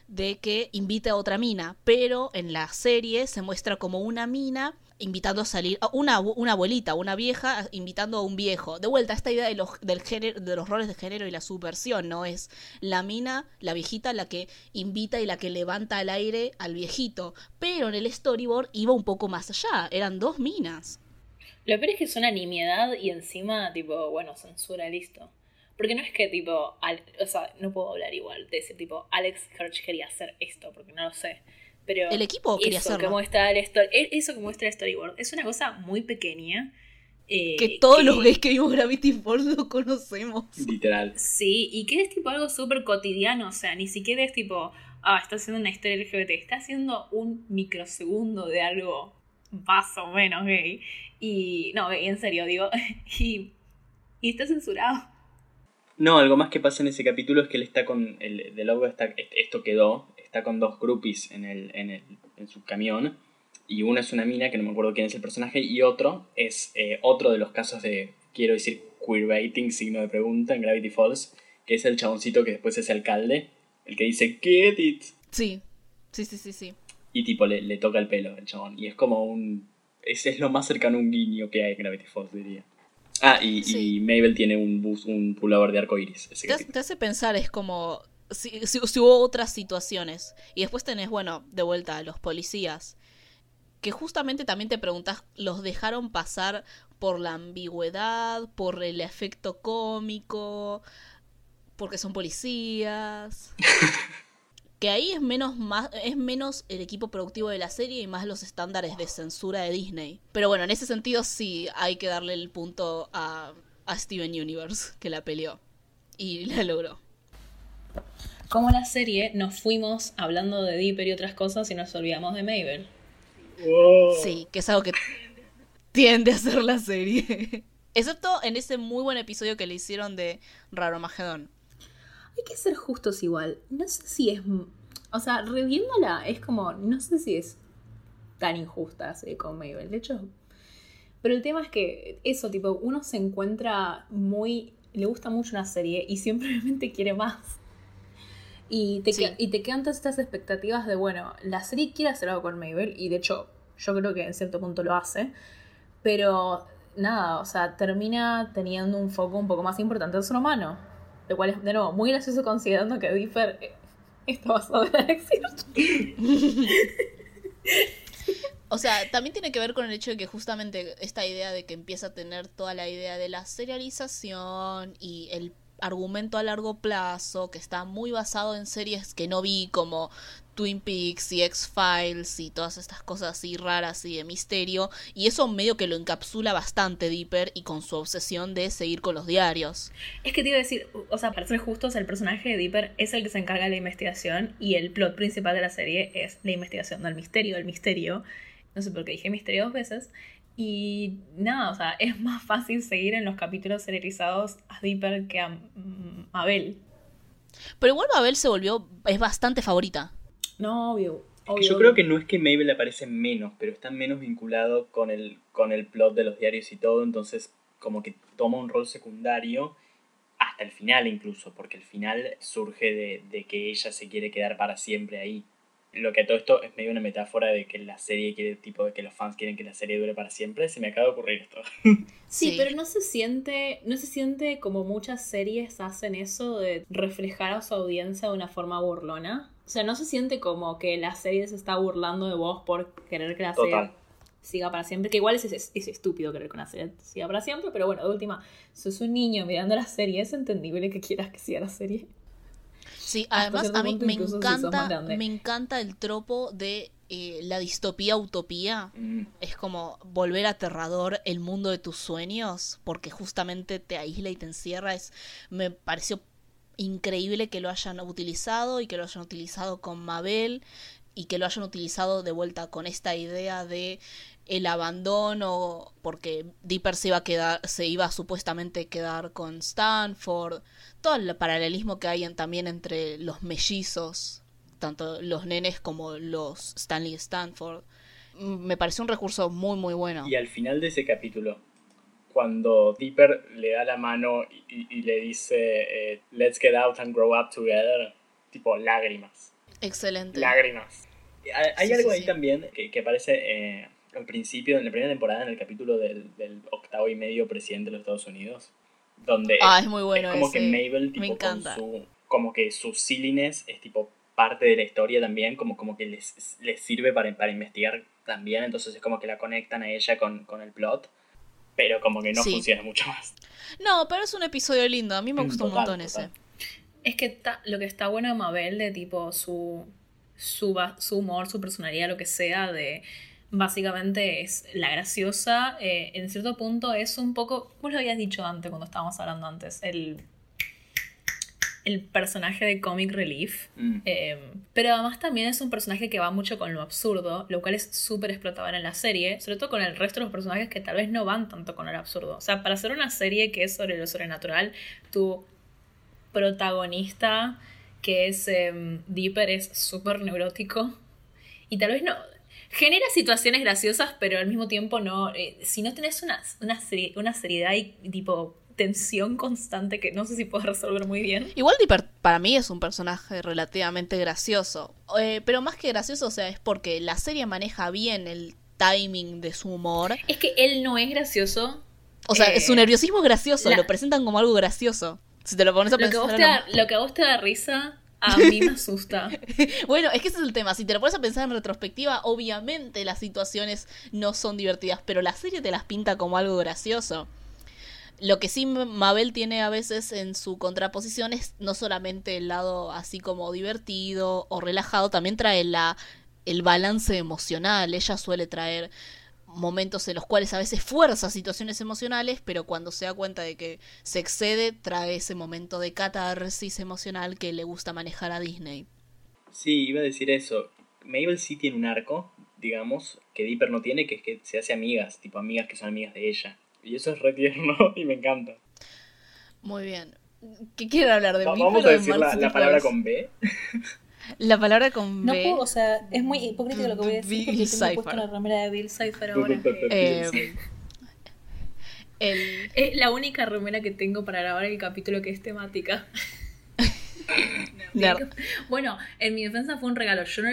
de que invite a otra mina, pero en la serie se muestra como una mina invitando a salir una, una abuelita, una vieja invitando a un viejo. De vuelta, esta idea de los, del género, de los roles de género y la subversión, ¿no? Es la mina, la viejita, la que invita y la que levanta al aire al viejito. Pero en el storyboard iba un poco más allá, eran dos minas. Lo peor es que es una nimiedad y encima, tipo, bueno, censura, listo. Porque no es que, tipo, o sea, no puedo hablar igual de ese tipo, Alex Hirsch quería hacer esto, porque no lo sé. Pero el equipo quería eso hacerlo. Que muestra el e, eso que muestra el storyboard es una cosa muy pequeña. Eh, que todos los gays que vimos Gravity Falls lo conocemos. Literal. Sí, y que es tipo algo súper cotidiano, o sea, ni siquiera es tipo, ah, está haciendo una historia LGBT, está haciendo un microsegundo de algo más o menos gay. Y, no, en serio, digo, *laughs* y, y está censurado. No, algo más que pasa en ese capítulo es que él está con. El de logo está. Esto quedó. Está con dos groupies en, el, en, el, en su camión. Y una es una mina, que no me acuerdo quién es el personaje. Y otro es eh, otro de los casos de. Quiero decir, queerbaiting, signo de pregunta, en Gravity Falls. Que es el chaboncito que después es alcalde. El que dice, Get it. Sí. Sí, sí, sí, sí. Y tipo, le, le toca el pelo al chabón. Y es como un. Ese es lo más cercano a un guiño que hay en Gravity Falls, diría. Ah, y, Mabel tiene un bus, un pullover de arco iris. Te, hace pensar, es como. Si, hubo otras situaciones. Y después tenés, bueno, de vuelta a los policías. Que justamente también te preguntas, ¿los dejaron pasar por la ambigüedad, por el efecto cómico, porque son policías? *laughs* que ahí es menos más es menos el equipo productivo de la serie y más los estándares de censura de Disney. Pero bueno, en ese sentido sí hay que darle el punto a, a Steven Universe que la peleó y la logró. Como la serie nos fuimos hablando de Dipper y otras cosas y nos olvidamos de Mabel. Sí, que es algo que tiende a hacer la serie. Excepto en ese muy buen episodio que le hicieron de Raro Magedón hay que ser justos igual. No sé si es. O sea, reviéndola es como. No sé si es tan injusta así con Mabel. De hecho. Pero el tema es que eso, tipo, uno se encuentra muy. Le gusta mucho una serie y simplemente *laughs* quiere más. Y te, y te quedan todas estas expectativas de, bueno, la serie quiere hacer algo con Mabel y de hecho yo creo que en cierto punto lo hace. Pero nada, o sea, termina teniendo un foco un poco más importante en su humano. Lo cual es, de nuevo, muy gracioso considerando que Dipper eh, está basado en Alexis. *laughs* O sea, también tiene que ver con el hecho de que justamente esta idea de que empieza a tener toda la idea de la serialización y el argumento a largo plazo que está muy basado en series que no vi como Twin Peaks y X-Files y todas estas cosas así raras y de misterio y eso medio que lo encapsula bastante Dipper y con su obsesión de seguir con los diarios. Es que te iba a decir, o sea, para ser justos, el personaje de Dipper es el que se encarga de la investigación y el plot principal de la serie es la investigación del misterio, el misterio. No sé por qué dije misterio dos veces. Y nada, o sea, *laughs* es más fácil seguir en los capítulos serializados a Dipper que a mm, Mabel. Pero igual Mabel se volvió, es bastante favorita. No, obvio. Yo creo que no es que Mabel aparece menos, pero está menos vinculado con el, con el plot de los diarios y todo, entonces como que toma un rol secundario hasta el final incluso, porque el final surge de, de que ella se quiere quedar para siempre ahí lo que todo esto es medio una metáfora de que la serie quiere, tipo de que los fans quieren que la serie dure para siempre, se me acaba de ocurrir esto. *laughs* Sí, pero no se siente, no se siente como muchas series hacen eso de reflejar a su audiencia de una forma burlona. O sea, no se siente como que la serie se está burlando de vos por querer que la serie siga para siempre. Que igual es, es, estúpido querer que una serie siga para siempre, pero bueno, de última, sos un niño mirando la serie, es entendible que quieras que siga la serie. Sí, además a mí me encanta, me encanta el tropo de eh, la distopía utopía. Mm. Es como volver aterrador el mundo de tus sueños, porque justamente te aísla y te encierra. Es, me pareció increíble que lo hayan utilizado y que lo hayan utilizado con Mabel y que lo hayan utilizado de vuelta con esta idea de el abandono porque Dipper se iba a quedar se iba supuestamente quedar con Stanford todo el paralelismo que hay también entre los mellizos tanto los nenes como los Stanley Stanford. Me pareció un recurso muy, muy bueno. Y al final de ese capítulo, cuando Dipper le da la mano y, le dice, eh, let's get out and grow up together, tipo lágrimas. Excelente. Lágrimas. Hay, algo ahí también que, que aparece eh, al principio, en la primera temporada, en el capítulo del, del, octavo y medio presidente de los Estados Unidos, donde ah, es, muy bueno como que Mabel, tipo, Me encanta. su, como que su silliness es tipo parte de la historia también, como, como que les, les sirve para, para investigar también, entonces es como que la conectan a ella con, con el plot pero como que no funciona mucho más. No, pero es un episodio lindo, a mí me mm, gustó un montón ese. Es que lo que está bueno de Mabel, de tipo su, su, su humor, su personalidad, lo que sea, de básicamente es la graciosa, eh, en cierto punto es un poco, vos lo habías dicho antes cuando estábamos hablando antes, el el personaje de Comic Relief. Mm. Em, pero además también es un personaje que va mucho con lo absurdo, lo cual es súper explotador en la serie, sobre todo con el resto de los personajes que tal vez no van tanto con el absurdo. O sea, para hacer una serie que es sobre lo sobrenatural, tu protagonista, que es eh, Dipper, es súper neurótico. Y tal vez no. Genera situaciones graciosas, pero al mismo tiempo no. Eh, si no tenés una, una, una seriedad y tipo tensión constante que no sé si puedo resolver muy bien. Igual Dipper para mí es un personaje relativamente gracioso. Eh, pero más que gracioso, o sea, es porque la serie maneja bien el timing de su humor. Es que él no es gracioso. O sea, su eh, nerviosismo es gracioso, lo presentan como algo gracioso. Si te lo pones a pensar. Lo que, a vos te lo que a vos te da risa, a *laughs* mí me asusta. bueno, es que ese es el tema. Si te lo pones a pensar en retrospectiva, obviamente las situaciones no son divertidas, pero la serie te las pinta como algo gracioso. Lo que sí Mabel tiene a veces en su contraposición es no solamente el lado así como divertido o relajado, también trae la, el balance emocional. Ella suele traer momentos en los cuales a veces fuerza situaciones emocionales, pero cuando se da cuenta de que se excede, trae ese momento de catarsis emocional que le gusta manejar a Disney. Sí, iba a decir eso. Mabel sí tiene un arco, digamos, que Dipper no tiene, que es que se hace amigas, tipo amigas que son amigas de ella. Y eso es re tierno *laughs* y me encanta. Muy bien. ¿Qué quiere hablar de mí? Vamos a decir la, palabra con B. *laughs* La palabra con B. No puedo, o sea, es muy hipócrita lo que voy a decir porque tengo puesto la remera de Bill Cipher ahora. Eh, Es la única remera que tengo para grabar el capítulo que es temática. *laughs* bueno, en mi defensa fue un regalo. Yo no,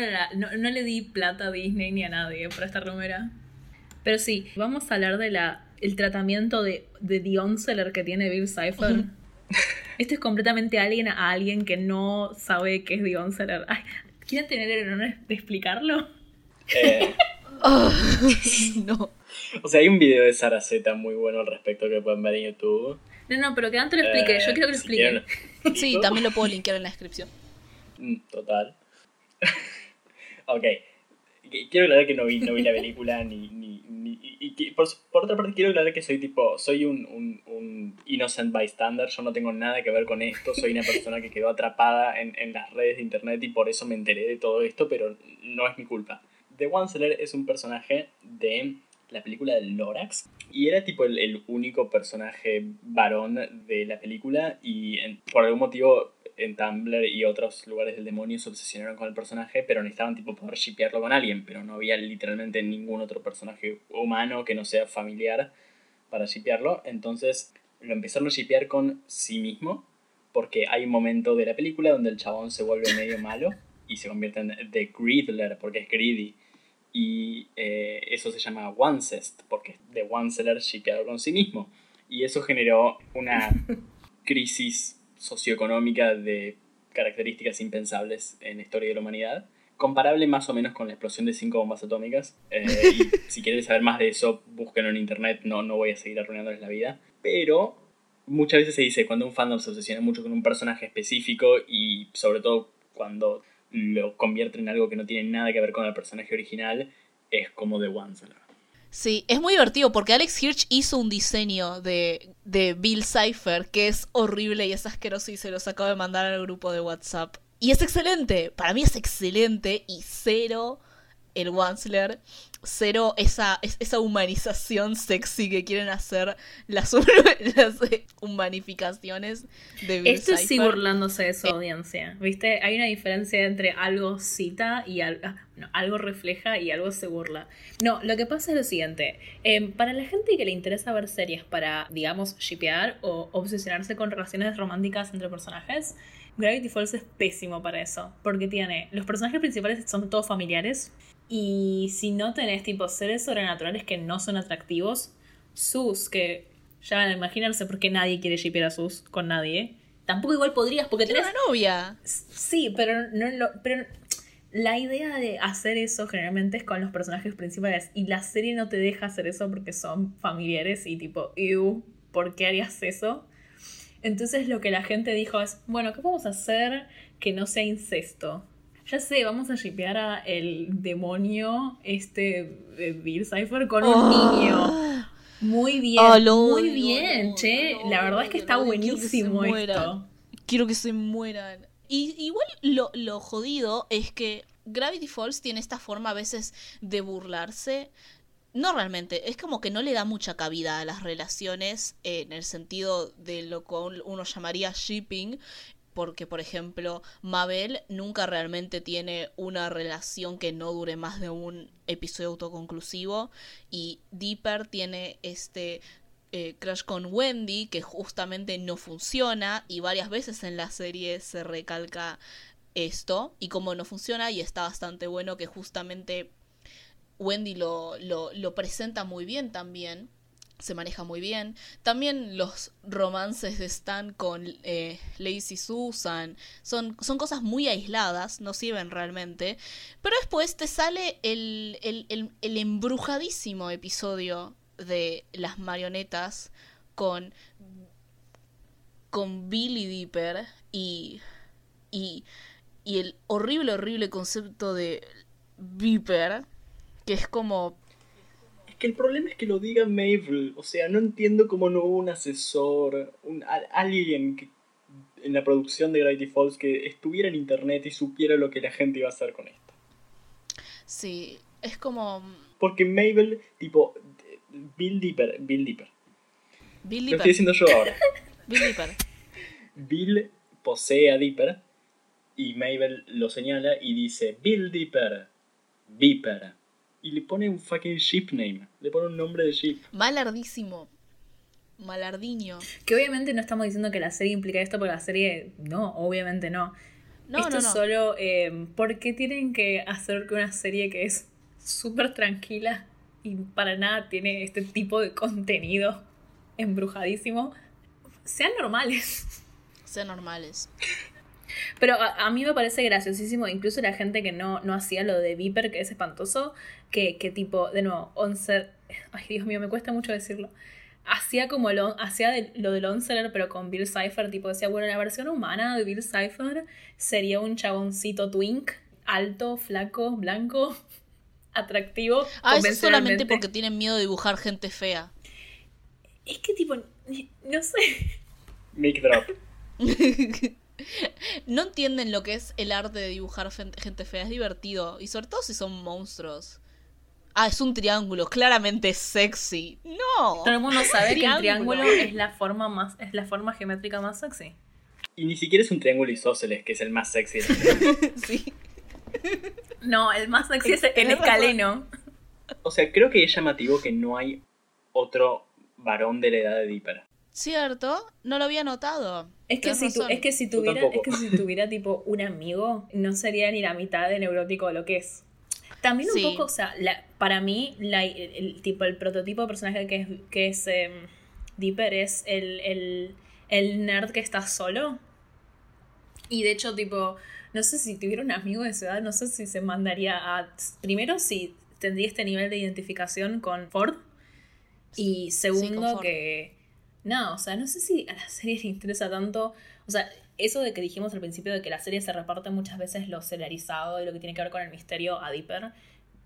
no, le di plata a Disney ni a nadie por esta remera. Pero sí, vamos a hablar de la el tratamiento de, de The que tiene Bill Cipher. *laughs* Esto es completamente alguien a alguien que no sabe qué es The Onseller. ¿Quieren tener el honor de explicarlo? Eh. Oh, *laughs* no. O sea, hay un video de Saraceta muy bueno al respecto que pueden ver en YouTube. No, no, pero que antes lo explique. Yo quiero que lo explique. sí, también lo puedo linkear en la descripción. Mm, total. *laughs* ok. Quiero aclarar que no vi, no vi la película ni, y, por, otra parte quiero aclarar que soy tipo, soy un, un, un, innocent bystander, yo no tengo nada que ver con esto, soy una persona que quedó atrapada en, en las redes de internet y por eso me enteré de todo esto, pero no es mi culpa. The One Seller es un personaje de la película de Lorax y era tipo el, el único personaje varón de la película y por algún motivo en Tumblr y otros lugares del demonio se obsesionaron con el personaje, pero necesitaban tipo poder shipearlo con alguien, pero no había literalmente ningún otro personaje humano que no sea familiar para shipearlo, entonces lo empezaron a shipear con sí mismo, porque hay un momento de la película donde el chabón se vuelve medio malo y se convierte en The Greedler, porque es greedy. Y eh, eso se llama Oncest, porque es The Onceler shipeado con sí mismo. Y eso generó una *laughs* crisis socioeconómica de características impensables en la historia de la humanidad. Comparable más o menos con la explosión de cinco bombas atómicas. Eh, y *laughs* si quieren saber más de eso, búsquenlo en internet, no, no voy a seguir arruinándoles la vida. Pero muchas veces se dice cuando un fandom se obsesiona mucho con un personaje específico y sobre todo cuando lo convierte en algo que no tiene nada que ver con el personaje original, es como The One Sí, es muy divertido porque Alex Hirsch hizo un diseño de, de Bill Cipher que es horrible y es asqueroso y se los acabo de mandar al grupo de WhatsApp. Y es excelente, para mí es excelente y cero el Wansler, cero esa, esa humanización sexy que quieren hacer las, *laughs* humanificaciones de Bill Esto sí burlándose de su audiencia, ¿viste? Hay una diferencia entre algo cita y ah, algo refleja y algo se burla. No, lo que pasa es lo siguiente, em, para la gente que le interesa ver series para, digamos, shipear o obsesionarse con relaciones románticas entre personajes, Gravity Falls es pésimo para eso, porque tiene, los personajes principales son todos familiares, y si no tenés tipo seres sobrenaturales que no son atractivos, Sus, que ya van a imaginarse por qué nadie quiere shipear a Sus con nadie. Tampoco igual podrías, porque tenés. una novia. Sí, pero no lo. Pero la idea de hacer eso generalmente es con los personajes principales. Y la serie no te deja hacer eso porque son familiares y tipo, ew, ¿por qué harías eso? Entonces lo que la gente dijo es, bueno, ¿qué podemos hacer que no sea incesto? Ya sé, vamos a shipear a el demonio este Bill Cipher con un oh. niño. Muy bien, oh, muy bien, che. la verdad es que está buenísimo esto. Quiero que se mueran. Y igual lo, lo jodido es que Gravity Falls tiene esta forma a veces de burlarse. No realmente, es como que no le da mucha cabida a las relaciones en el sentido de lo que uno llamaría shipping, porque por ejemplo Mabel nunca realmente tiene una relación que no dure más de un episodio autoconclusivo y Deeper tiene este eh, crush con Wendy que justamente no funciona y varias veces en la serie se recalca esto y cómo no funciona y está bastante bueno que justamente Wendy lo, lo, presenta muy bien también se maneja muy bien. También los romances de Stan con eh, Lacey Susan son, son cosas muy aisladas, no sirven realmente. Pero después te sale el, el, el, embrujadísimo episodio de las marionetas con, con Billy Dipper y, y, y el horrible, horrible concepto de Viper que es como... Es que el problema es que lo diga Mabel, o sea, no entiendo cómo no hubo un asesor, un, alguien que, en la producción de Gravity Falls que estuviera en internet y supiera lo que la gente iba a hacer con esto. Sí, es como... Porque Mabel, tipo, Bill Dipper, Bill Dipper. Bill Dipper. Lo estoy diciendo yo ahora. *laughs* Bill Dipper. Bill posee a Dipper y Mabel lo señala y dice Bill Dipper, Viper y le pone un fucking ship name. Le pone un nombre de ship. Malardísimo. Malardiño. Que obviamente no estamos diciendo que la serie implica esto, porque la serie no, obviamente no. No, esto no, es solo eh, porque tienen que hacer que una serie que es súper tranquila y para nada tiene este tipo de contenido embrujadísimo, sean normales. Sean normales. Pero a, mí me parece graciosísimo, incluso la gente que no, no hacía lo de Viper, que es espantoso, que, que tipo, de nuevo, Onser, ay Dios mío, me cuesta mucho decirlo, hacía como lo, hacía lo del Onser, pero con Bill Cipher, tipo decía, bueno, la versión humana de Bill Cipher sería un chaboncito twink, alto, flaco, blanco, atractivo. Ah, eso solamente porque tienen miedo de dibujar gente fea. Es que tipo, no sé. Mic drop. *laughs* no entienden lo que es el arte de dibujar gente fea. Es divertido. Y sobre todo si son monstruos. Ah, es un triángulo, claramente sexy. No. Todo el mundo sabe que el triángulo es la forma más, es la forma geométrica más sexy. Y ni siquiera es un triángulo isósceles, que es el más sexy. *laughs* sí. *laughs* No, el más sexy es el escaleno. O sea, creo que es llamativo que no hay otro varón de la edad de Dipper. Cierto, no lo había notado. Es que, si es que si tuviera, es que si tuviera tipo un amigo, no sería ni la mitad de neurótico de lo que es. También un poco, o sea, para mí, el, tipo, el prototipo de personaje que es, que es em, Dipper es el, el, nerd que está solo. Y de hecho, tipo, no sé si tuviera un amigo de esa edad, no sé si se mandaría a. Primero, si tendría este nivel de identificación con Ford. Y segundo, que no, o sea, no sé si a la serie le interesa tanto. O sea, eso de que dijimos al principio de que la serie se reparte muchas veces lo celerizado y lo que tiene que ver con el misterio a Dipper,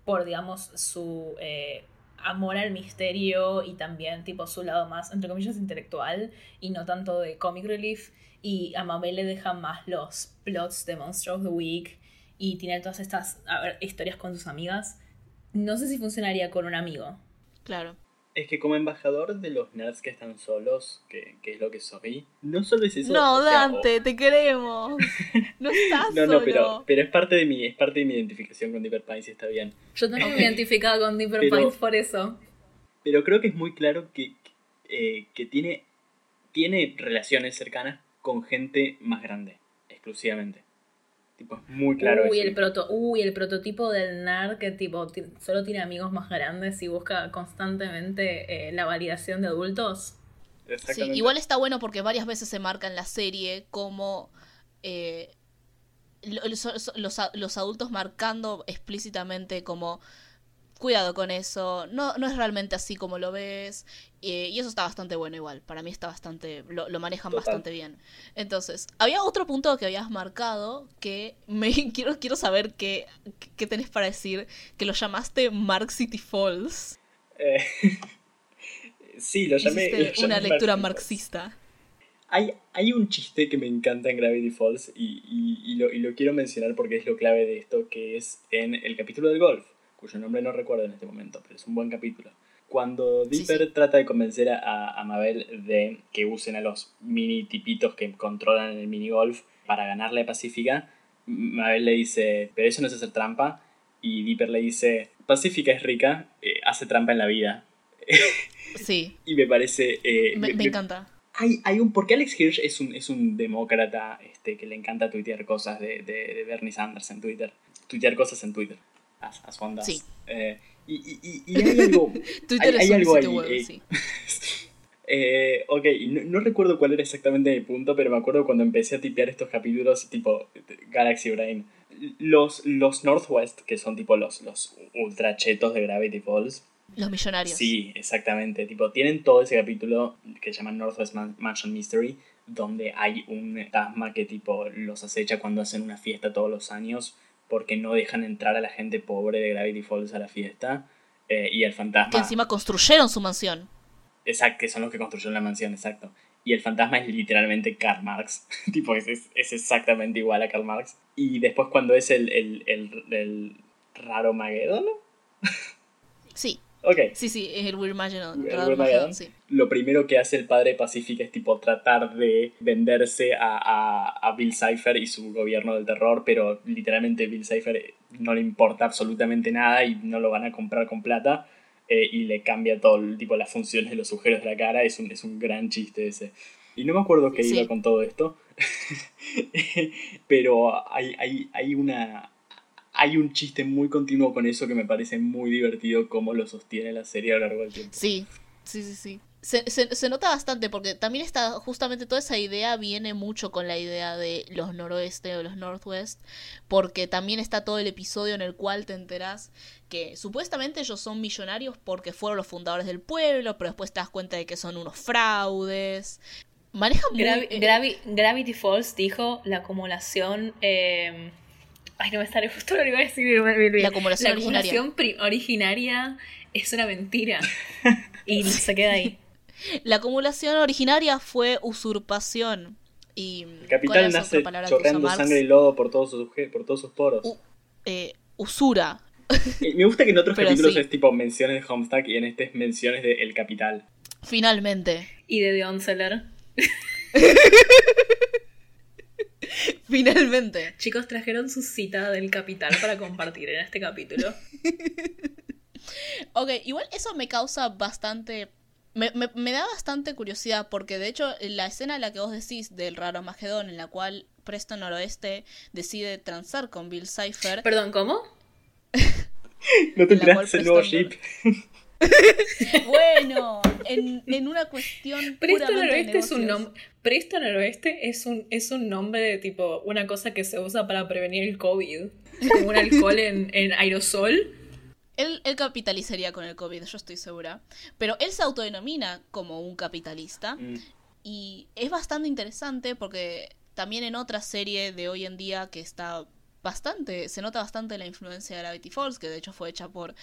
por, digamos, su eh, amor al misterio y también, tipo, su lado más, entre comillas, intelectual y no tanto de comic relief. Y a Mabel le deja más los plots de Monster of the Week y tiene todas estas historias con sus amigas, no sé si funcionaría con un amigo. Claro. Es que como embajador de los nerds que están solos, que, es lo que soy, no solo es eso. No, Dante, te queremos. *laughs* No estás no, no, pero, pero es parte de mi, es parte de mi identificación con Deeper Pines y está bien. Yo también me identificado con Deeper Pines por eso. Pero creo que es muy claro que, eh, que tiene, tiene relaciones cercanas con gente más grande, exclusivamente. Tipo, es muy claro. Uy, el proto, uy, el prototipo del nerd que tipo solo tiene amigos más grandes y busca constantemente eh, la validación de adultos. Sí, igual está bueno porque varias veces se marca en la serie como eh, los, los, adultos marcando explícitamente como cuidado con eso, no, no es realmente así como lo ves, eh, y eso está bastante bueno igual, para mí está bastante, lo, manejan bastante bien. Entonces, había otro punto que habías marcado que me *laughs* quiero, quiero saber qué, qué tenés para decir, que lo llamaste Mark City Falls. Eh, *laughs* sí, lo llamé... una lectura marxista. Hay, hay, un chiste que me encanta en Gravity Falls y, y, lo, y lo quiero mencionar porque es lo clave de esto, que es en el capítulo del golf cuyo nombre no recuerdo en este momento, pero es un buen capítulo. Cuando Dipper trata de convencer a, Mabel de que usen a los mini tipitos que controlan el mini golf para ganarle a Pacífica, Mabel le dice, pero eso no es hacer trampa. Y Dipper le dice, Pacífica es rica, eh, hace trampa en la vida. *laughs* *laughs* Sí. y me parece... Eh, me, encanta. Hay, hay un, porque Alex Hirsch es un, es un demócrata este, que le encanta tuitear cosas de, de, de Bernie Sanders en Twitter. Tuitear cosas en Twitter a, su Sí. Eh, y, y, y, hay algo. *laughs* Twitter hay, algo ahí. Eh, sí. *laughs* eh, ok, no, no, recuerdo cuál era exactamente mi punto, pero me acuerdo cuando empecé a tipear estos capítulos tipo Galaxy Brain. Los, los Northwest, que son tipo los, los ultra chetos de Gravity Falls. Los millonarios. Sí, exactamente. Tipo, tienen todo ese capítulo que se llama Northwest Mansion Mystery, donde hay un fantasma que tipo los acecha cuando hacen una fiesta todos los años porque no dejan entrar a la gente pobre de Gravity Falls a la fiesta. Eh, y el fantasma. Que encima construyeron su mansión. Exacto, que son los que construyeron la mansión, exacto. Y el fantasma es literalmente Karl Marx. *laughs* tipo, es, es, exactamente igual a Karl Marx. Y después, cuando es el, el, el, el raro *laughs* sí. Ok. Sí, sí, es el Weird Magellan. Lo primero que hace el padre Pacífico es tipo tratar de venderse a, a, a, Bill Cipher y su gobierno del terror, pero literalmente Bill Cipher no le importa absolutamente nada y no lo van a comprar con plata. Eh, y le cambia todo tipo las funciones de los agujeros de la cara. Es un, es un gran chiste ese. Y no me acuerdo qué iba con todo esto. *laughs* pero hay, hay, hay una hay un chiste muy continuo con eso que me parece muy divertido cómo lo sostiene la serie a lo largo del tiempo. Sí, sí, sí, sí. Se, se, nota bastante porque también está justamente toda esa idea viene mucho con la idea de los noroeste o los northwest porque también está todo el episodio en el cual te enteras que supuestamente ellos son millonarios porque fueron los fundadores del pueblo pero después te das cuenta de que son unos fraudes manejan muy, eh, Gravity Falls dijo la acumulación eh, Ay, no me sale justo lo que iba a decir. La acumulación, la acumulación originaria. es una mentira. *laughs* y se queda ahí. La acumulación originaria fue usurpación. Y, el capital nace chorreando sangre y lodo por todos sus, por todos sus poros. eh, usura. me gusta que en otros *laughs* capítulos es tipo menciones de Homestuck y en este es menciones de El Capital. Finalmente. Y de The Seller. *laughs* *laughs* Finalmente. Chicos, trajeron su cita del capital para compartir en este capítulo. *laughs* ok, igual eso me causa bastante... Me, da bastante curiosidad porque de hecho la escena en la que vos decís del raro Magedón en la cual Preston Noroeste decide transar con Bill Cipher... Perdón, ¿cómo? *laughs* no te enteraste el nuevo ship. bueno, en, *laughs* en, una cuestión. Preston Noroeste es un nombre. Preston Noroeste es un, es un nombre de tipo una cosa que se usa para prevenir el COVID. Como un alcohol *laughs* en, en aerosol. Él, él, capitalizaría con el COVID, yo estoy segura. Pero él se autodenomina como un capitalista. Mm. Y es bastante interesante porque también en otra serie de hoy en día que está bastante, se nota bastante la influencia de Gravity Falls, que de hecho fue hecha por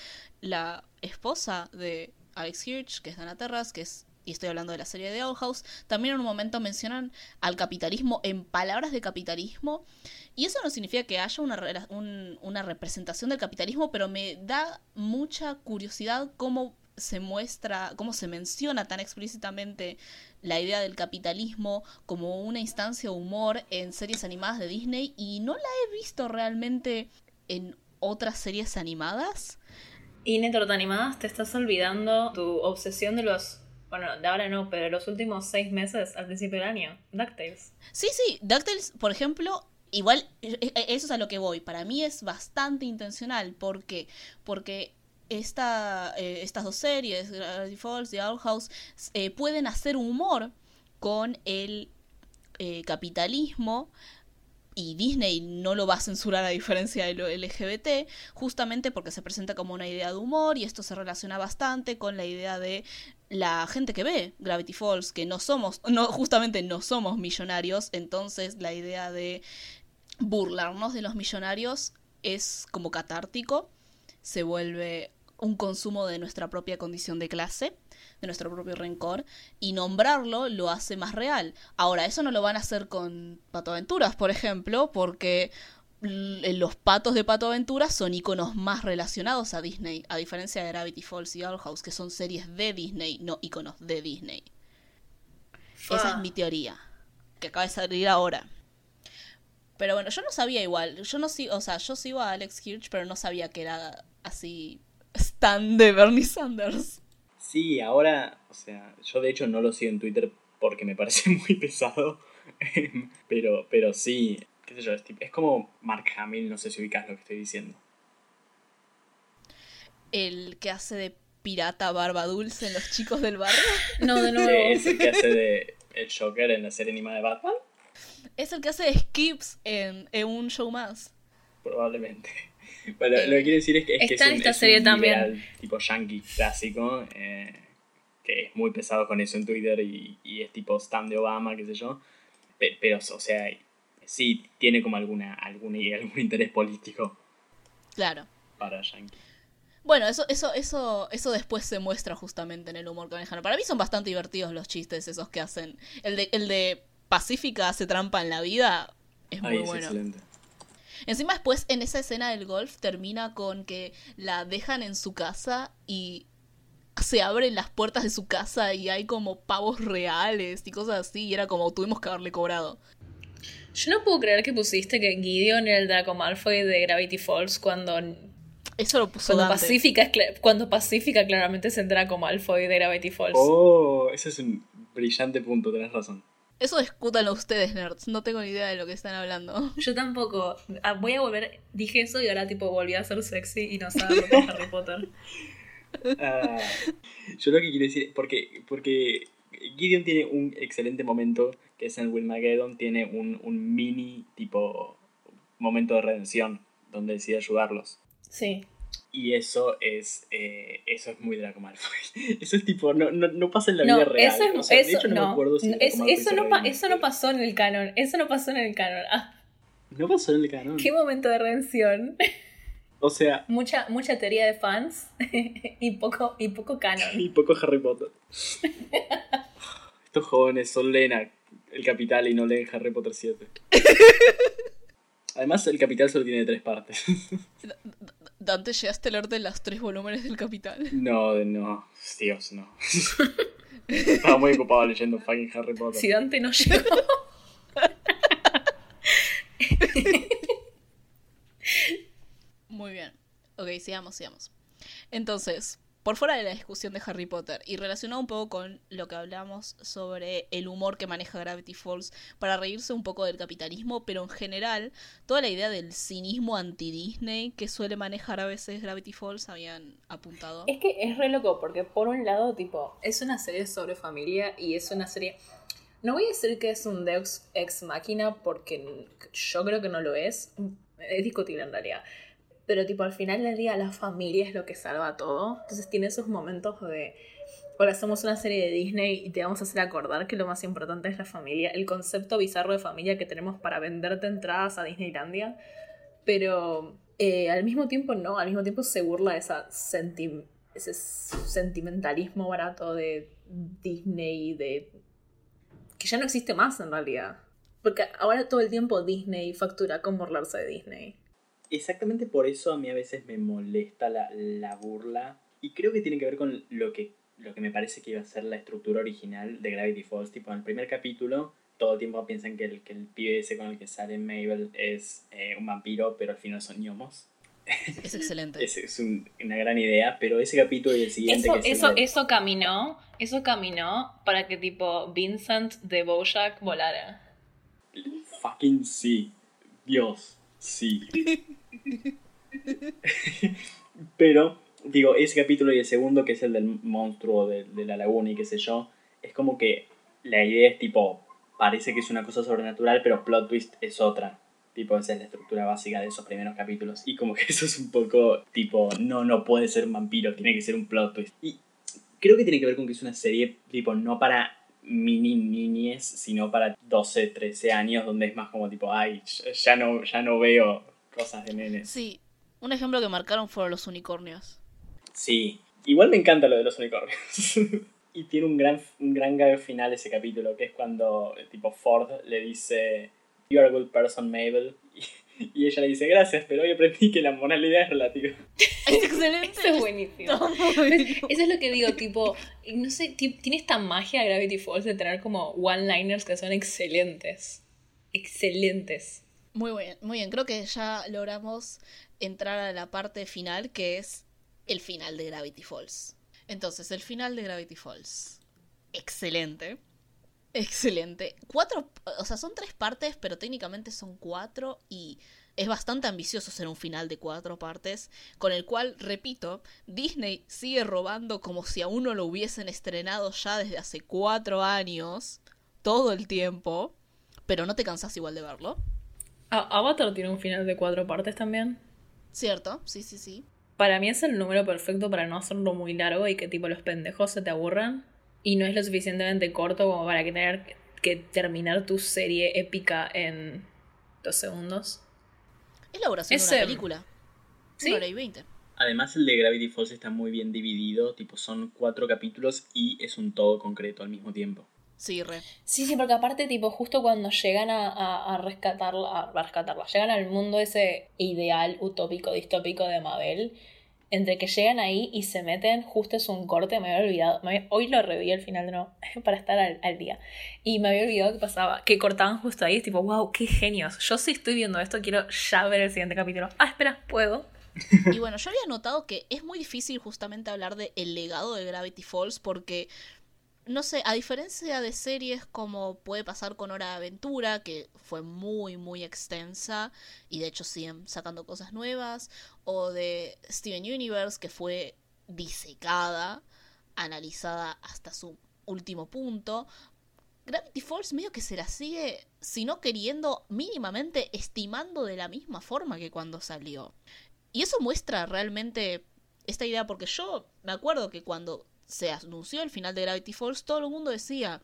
la esposa de Alex Hirsch, que es Dana Terras, que es y estoy hablando de la serie de Old House, también en un momento mencionan al capitalismo en palabras de capitalismo. Y eso no significa que haya una, una representación del capitalismo, pero me da mucha curiosidad cómo se muestra, cómo se menciona tan explícitamente la idea del capitalismo como una instancia de humor en series animadas de Disney y no la he visto realmente en otras series animadas. Y en otras animadas te estás olvidando tu obsesión de los bueno, de ahora no, pero los últimos seis meses al principio del año, DuckTales. Sí, sí, DuckTales, por ejemplo, igual, e, e, eso es a lo que voy. Para mí es bastante intencional. ¿Por qué? Porque esta, eh, estas dos series, Gravity Falls y Owl House, eh, pueden hacer humor con el eh, capitalismo y Disney no lo va a censurar a diferencia de lo LGBT, justamente porque se presenta como una idea de humor y esto se relaciona bastante con la idea de la gente que ve Gravity Falls, que no somos, no, justamente no somos millonarios, entonces la idea de burlarnos de los millonarios es como catártico, se vuelve un consumo de nuestra propia condición de clase, de nuestro propio rencor, y nombrarlo lo hace más real. Ahora, eso no lo van a hacer con Pato Aventuras, por ejemplo, porque los patos de Pato Aventuras son iconos más relacionados a Disney, a diferencia de Gravity Falls y Owl House, que son series de Disney, no iconos de Disney. Esa es mi teoría, que acaba de salir ahora. Pero bueno, yo no sabía igual. Yo no sigo, o sea, yo sigo a Alex Hirsch, pero no sabía que era así *laughs* stan de Bernie Sanders. Sí, ahora, o sea, yo de hecho no lo sigo en Twitter porque me parece *laughs* muy pesado. pero, pero sí, qué sé yo, es, es como Mark Hamill, no sé si ubicas lo que estoy diciendo. El que hace de pirata barba dulce en Los Chicos del Barrio. *laughs* No, de nuevo. es el que hace de el Joker en la serie animada de Batman. Es el que hace skips en, en un show más. Probablemente. Bueno, lo que quiero decir es que es, que es un, esta serie también. tipo yankee clásico, eh, que es muy pesado con eso en Twitter y, y es tipo stand de Obama, qué sé yo. Pero, o sea, sí tiene como alguna, algún, *laughs* algún interés político. Claro. Para yankee. Bueno, eso, eso, eso, eso después se muestra justamente en el humor conejano. Para mí son bastante divertidos los chistes esos que hacen. El de, el de Pacífica hace trampa en la vida es muy bueno. Excelente. Encima después en esa escena del golf termina con que la dejan en su casa y se abren las puertas de su casa y hay como pavos reales y cosas así y era como tuvimos que haberle cobrado. Yo no puedo creer que pusiste que Gideon era el Draco Malfoy de Gravity Falls cuando eso lo puso cuando Pacífica, cuando Pacífica claramente es el Draco Malfoy de Gravity Falls. Oh, ese es un brillante punto, tenés razón. Eso discútanlo ustedes, nerds. No tengo ni idea de lo que están hablando. *laughs* Yo tampoco. Ah, voy a volver. Dije eso y ahora, tipo, volví a ser sexy y no sabes lo que es *laughs* Harry Potter. Ah, yo lo que quiero decir. Porque, porque Gideon tiene un excelente momento. Que es en Wilmageddon. Tiene un, un mini, tipo, momento de redención. Donde decide ayudarlos. Sí. Y eso es eh, eso es muy Draco Malfoy. *laughs* Eso es tipo, no, no, no pasa en la vida real. Eso, o sea, de hecho, no, me acuerdo si es, eso, no eso no pasó en el canon. Eso no pasó en el canon. Ah. No pasó en el canon. Qué momento de redención. *laughs* O sea. Mucha, mucha teoría de fans *laughs* y poco, y poco canon. Y poco Harry Potter. Estos jóvenes son Lena, el capital, y no leen Harry Potter 7. Además, el capital solo tiene tres partes. Dante, ¿llegaste a leer de las tres volúmenes del Capital? No, no. Dios, no. Estaba muy ocupado leyendo fucking Harry Potter. Si Dante no llegó. muy bien. Ok, sigamos, sigamos. Entonces, por fuera de la discusión de Harry Potter y relacionado un poco con lo que hablamos sobre el humor que maneja Gravity Falls para reírse un poco del capitalismo, pero en general toda la idea del cinismo anti-Disney que suele manejar a veces Gravity Falls habían apuntado. Es que es re loco porque por un lado tipo es una serie sobre familia y es una serie no voy a decir que es un Deus ex máquina porque yo creo que no lo es, es discutible en realidad pero tipo al final del día la familia es lo que salva todo. Entonces tiene esos momentos de, ahora somos una serie de Disney y te vamos a hacer acordar que lo más importante es la familia, el concepto bizarro de familia que tenemos para venderte entradas a Disneylandia, pero eh, al mismo tiempo no, al mismo tiempo se burla de esa ese sentimentalismo barato de Disney, de que ya no existe más en realidad. Porque ahora todo el tiempo Disney factura con burlarse de Disney. Exactamente por eso a mí a veces me molesta la, la burla. Y creo que tiene que ver con lo que, lo que me parece que iba a ser la estructura original de Gravity Falls. Tipo, en el primer capítulo, todo el tiempo piensan que el, que el pibe ese con el que sale Mabel es eh, un vampiro, pero al final son gnomos. Es excelente. *laughs* es, una gran idea, pero ese capítulo y el siguiente eso, eso, eso caminó, eso caminó para que tipo Vincent de Bojack volara. Fucking sí. Dios, sí. *laughs* *laughs* pero, digo, ese capítulo y el segundo, que es el del monstruo de, de la laguna y qué sé yo, es como que la idea es tipo, parece que es una cosa sobrenatural, pero plot twist es otra. Tipo, esa es la estructura básica de esos primeros capítulos. Y como que *laughs* eso es un poco tipo, no, no puede ser un vampiro, tiene que ser un plot twist. Y creo que tiene que ver con que es una serie, tipo, no para mini niñes, sino para 12, 13 años, donde es más como tipo, ay, ya no, ya no veo cosas de nenes. Sí, un ejemplo que marcaron fueron los unicornios. Sí, igual me encanta lo de los unicornios. *laughs* y tiene un gran, un gran final ese capítulo, que es cuando tipo Ford le dice You are a good person, Mabel. *laughs* Y, ella le dice, gracias, pero hoy aprendí que la moralidad es relativa. Es *laughs* excelente. Eso es buenísimo. Eso es lo que digo, tipo, no sé, tiene esta magia Gravity Falls de tener como one-liners que son excelentes. Excelentes. Muy bien, muy bien. Creo que ya logramos entrar a la parte final, que es el final de Gravity Falls. Entonces, el final de Gravity Falls. Excelente. Excelente. Cuatro, o sea, son tres partes, pero técnicamente son cuatro y es bastante ambicioso ser un final de cuatro partes, con el cual, repito, Disney sigue robando como si aún no lo hubiesen estrenado ya desde hace cuatro años, todo el tiempo, pero no te cansas igual de verlo. Avatar tiene un final de cuatro partes también. Cierto, sí, sí, sí. Para mí es el número perfecto para no hacerlo muy largo y que tipo los pendejos se te aburran y no es lo suficientemente corto como para que tener que terminar tu serie épica en dos segundos. Es la duración de una película. ¿Sí? Una hora y veinte. Además el de Gravity Falls está muy bien dividido, tipo son cuatro capítulos y es un todo concreto al mismo tiempo. Sí, re. Sí, sí, porque aparte, tipo, justo cuando llegan a, a, rescatarla, a rescatarla, llegan al mundo ese ideal, utópico, distópico de Mabel, entre que llegan ahí y se meten, justo es un corte, me había olvidado, hoy lo reví al final de no, *laughs* para estar al, día, y me había olvidado que pasaba, que cortaban justo ahí, es tipo, wow, qué genios, yo sí estoy viendo esto, quiero ya ver el siguiente capítulo, ah, espera, puedo. *laughs* Y bueno, yo había notado que es muy difícil justamente hablar de el legado de Gravity Falls porque no sé, a diferencia de series como puede pasar con Hora de Aventura, que fue muy, muy extensa y de hecho siguen sacando cosas nuevas, o de Steven Universe, que fue disecada, analizada hasta su último punto, Gravity Falls medio que se la sigue, si no queriendo, mínimamente estimando de la misma forma que cuando salió. Y eso muestra realmente esta idea, porque yo me acuerdo que cuando se anunció el final de Gravity Falls, todo el mundo decía,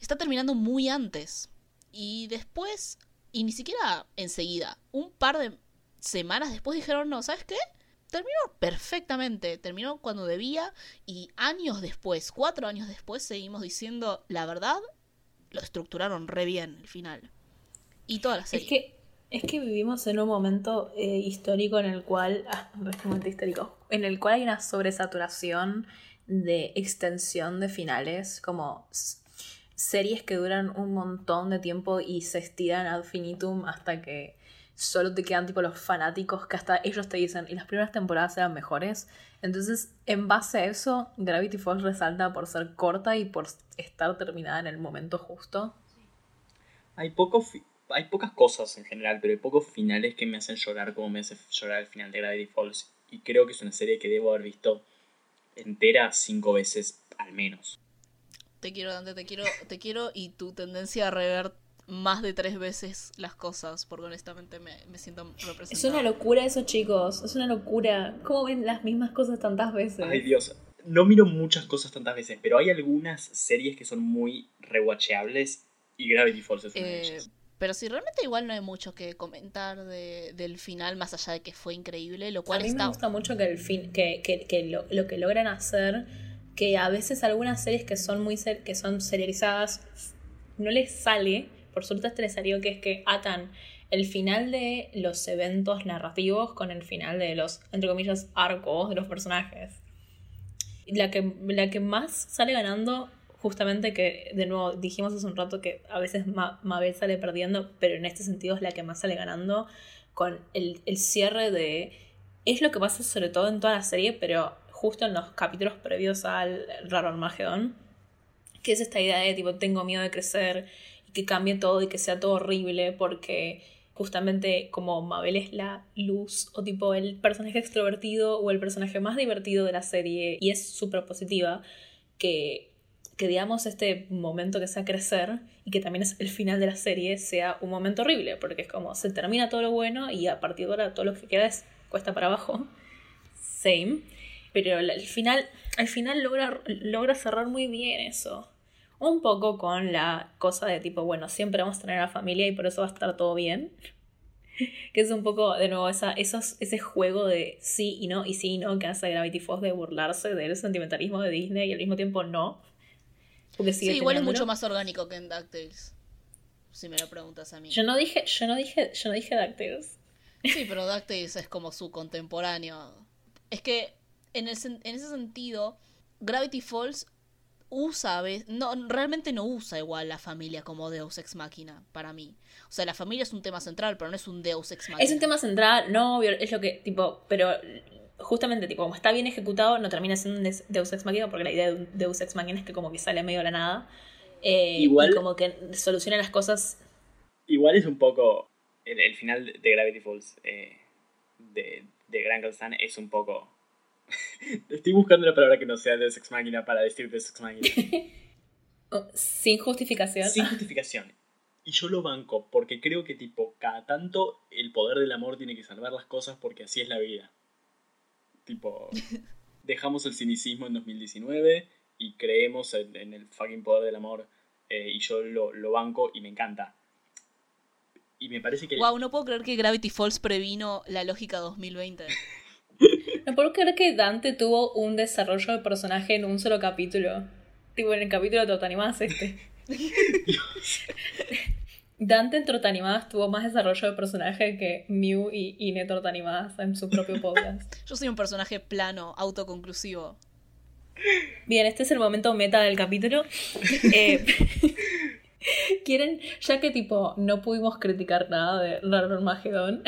está terminando muy antes. Y después, y ni siquiera enseguida, un par de semanas después dijeron, no, ¿sabes qué? Terminó perfectamente, terminó cuando debía y años después, cuatro años después, seguimos diciendo, la verdad, lo estructuraron re bien el final. Y toda la serie. Es que, es que vivimos en un momento eh, histórico en el cual, ah, momento histórico, en el cual hay una sobresaturación de extensión de finales, como series que duran un montón de tiempo y se estiran ad finitum hasta que solo te quedan tipo los fanáticos que hasta ellos te dicen y las primeras temporadas eran mejores. Entonces, en base a eso, Gravity Falls resalta por ser corta y por estar terminada en el momento justo. Hay poco hay pocas cosas en general, pero hay pocos finales que me hacen llorar como me hace llorar el final de Gravity Falls. Y creo que es una serie que debo haber visto entera cinco veces al menos. Te quiero, Dante, te quiero, te quiero y tu tendencia a rever más de tres veces las cosas, porque honestamente me, siento representado. Es una locura eso, chicos, es una locura. ¿Cómo ven las mismas cosas tantas veces? Ay, Dios. No miro muchas cosas tantas veces, pero hay algunas series que son muy rewatchables y Gravity Falls es una de eh, ellas. Pero sí, realmente igual no hay mucho que comentar del final, más allá de que fue increíble, lo cual A mí está... me gusta mucho que, el fin, que, que, que lo, lo, que logran hacer, que a veces algunas series que son muy que son serializadas no les sale, por suerte este les salió, que es que atan el final de los eventos narrativos con el final de los, entre comillas, arcos de los personajes. La que, la que más sale ganando justamente que, de nuevo, dijimos hace un rato que a veces Mabel sale perdiendo, pero en este sentido es la que más sale ganando con el, cierre de... Es lo que pasa sobre todo en toda la serie, pero justo en los capítulos previos al Raro Armagedón, que es esta idea de tipo, tengo miedo de crecer y que cambie todo y que sea todo horrible porque justamente como Mabel es la luz o tipo el personaje extrovertido o el personaje más divertido de la serie y es súper positiva, que que digamos este momento que sea crecer y que también es el final de la serie sea un momento horrible, porque es como se termina todo lo bueno y a partir de ahora todo lo que queda es cuesta para abajo. *laughs* Same. Pero al final, al final logra, logra cerrar muy bien eso. Un poco con la cosa de tipo, bueno, siempre vamos a tener a la familia y por eso va a estar todo bien. *laughs* que es un poco, de nuevo, esa, esos, ese juego de sí y no, y sí y no, que hace Gravity Falls de burlarse del sentimentalismo de Disney y al mismo tiempo no sí, igual es mucho más orgánico que en DuckTales. Si me lo preguntas a mí. Yo no dije, yo no dije, yo no dije DuckTales. Sí, pero DuckTales es como su contemporáneo. Es que en, ese sentido, Gravity Falls usa, no, realmente no usa igual la familia como Deus Ex Machina, para mí. O sea, la familia es un tema central, pero no es un Deus Ex Machina. Es un tema central, no, es lo que, tipo, pero justamente, tipo, como está bien ejecutado, no termina siendo un Deus Ex Machina, porque la idea de Deus Ex Machina es que como que sale medio de la nada. Eh, igual, y como que soluciona las cosas. Igual es un poco. El, final de Gravity Falls eh, de, de Grand Stan es un poco. *laughs* Estoy buscando una palabra que no sea Deus Ex Machina para decir Deus Ex Machina. *laughs* Oh, sin justificación. Sin justificación. Y yo lo banco, porque creo que, tipo, cada tanto el poder del amor tiene que salvar las cosas porque así es la vida. Tipo, dejamos el cinicismo en 2019 y creemos en, el fucking poder del amor. Eh, y yo lo, banco y me encanta. Y me parece que. Wow, no puedo creer que Gravity Falls previno la lógica 2020. no puedo creer que Dante tuvo un desarrollo de personaje en un solo capítulo. Tipo, en el capítulo de Animadas este. *laughs* Dante en Trotanimadas tuvo más desarrollo de personaje que Mew y Ine Trotanimadas en su propio podcast. *laughs* Yo soy un personaje plano, autoconclusivo. Bien, este es el momento meta del capítulo. *laughs* Eh, *laughs* ¿Quieren, ya que tipo no pudimos criticar nada de Raro Magedón,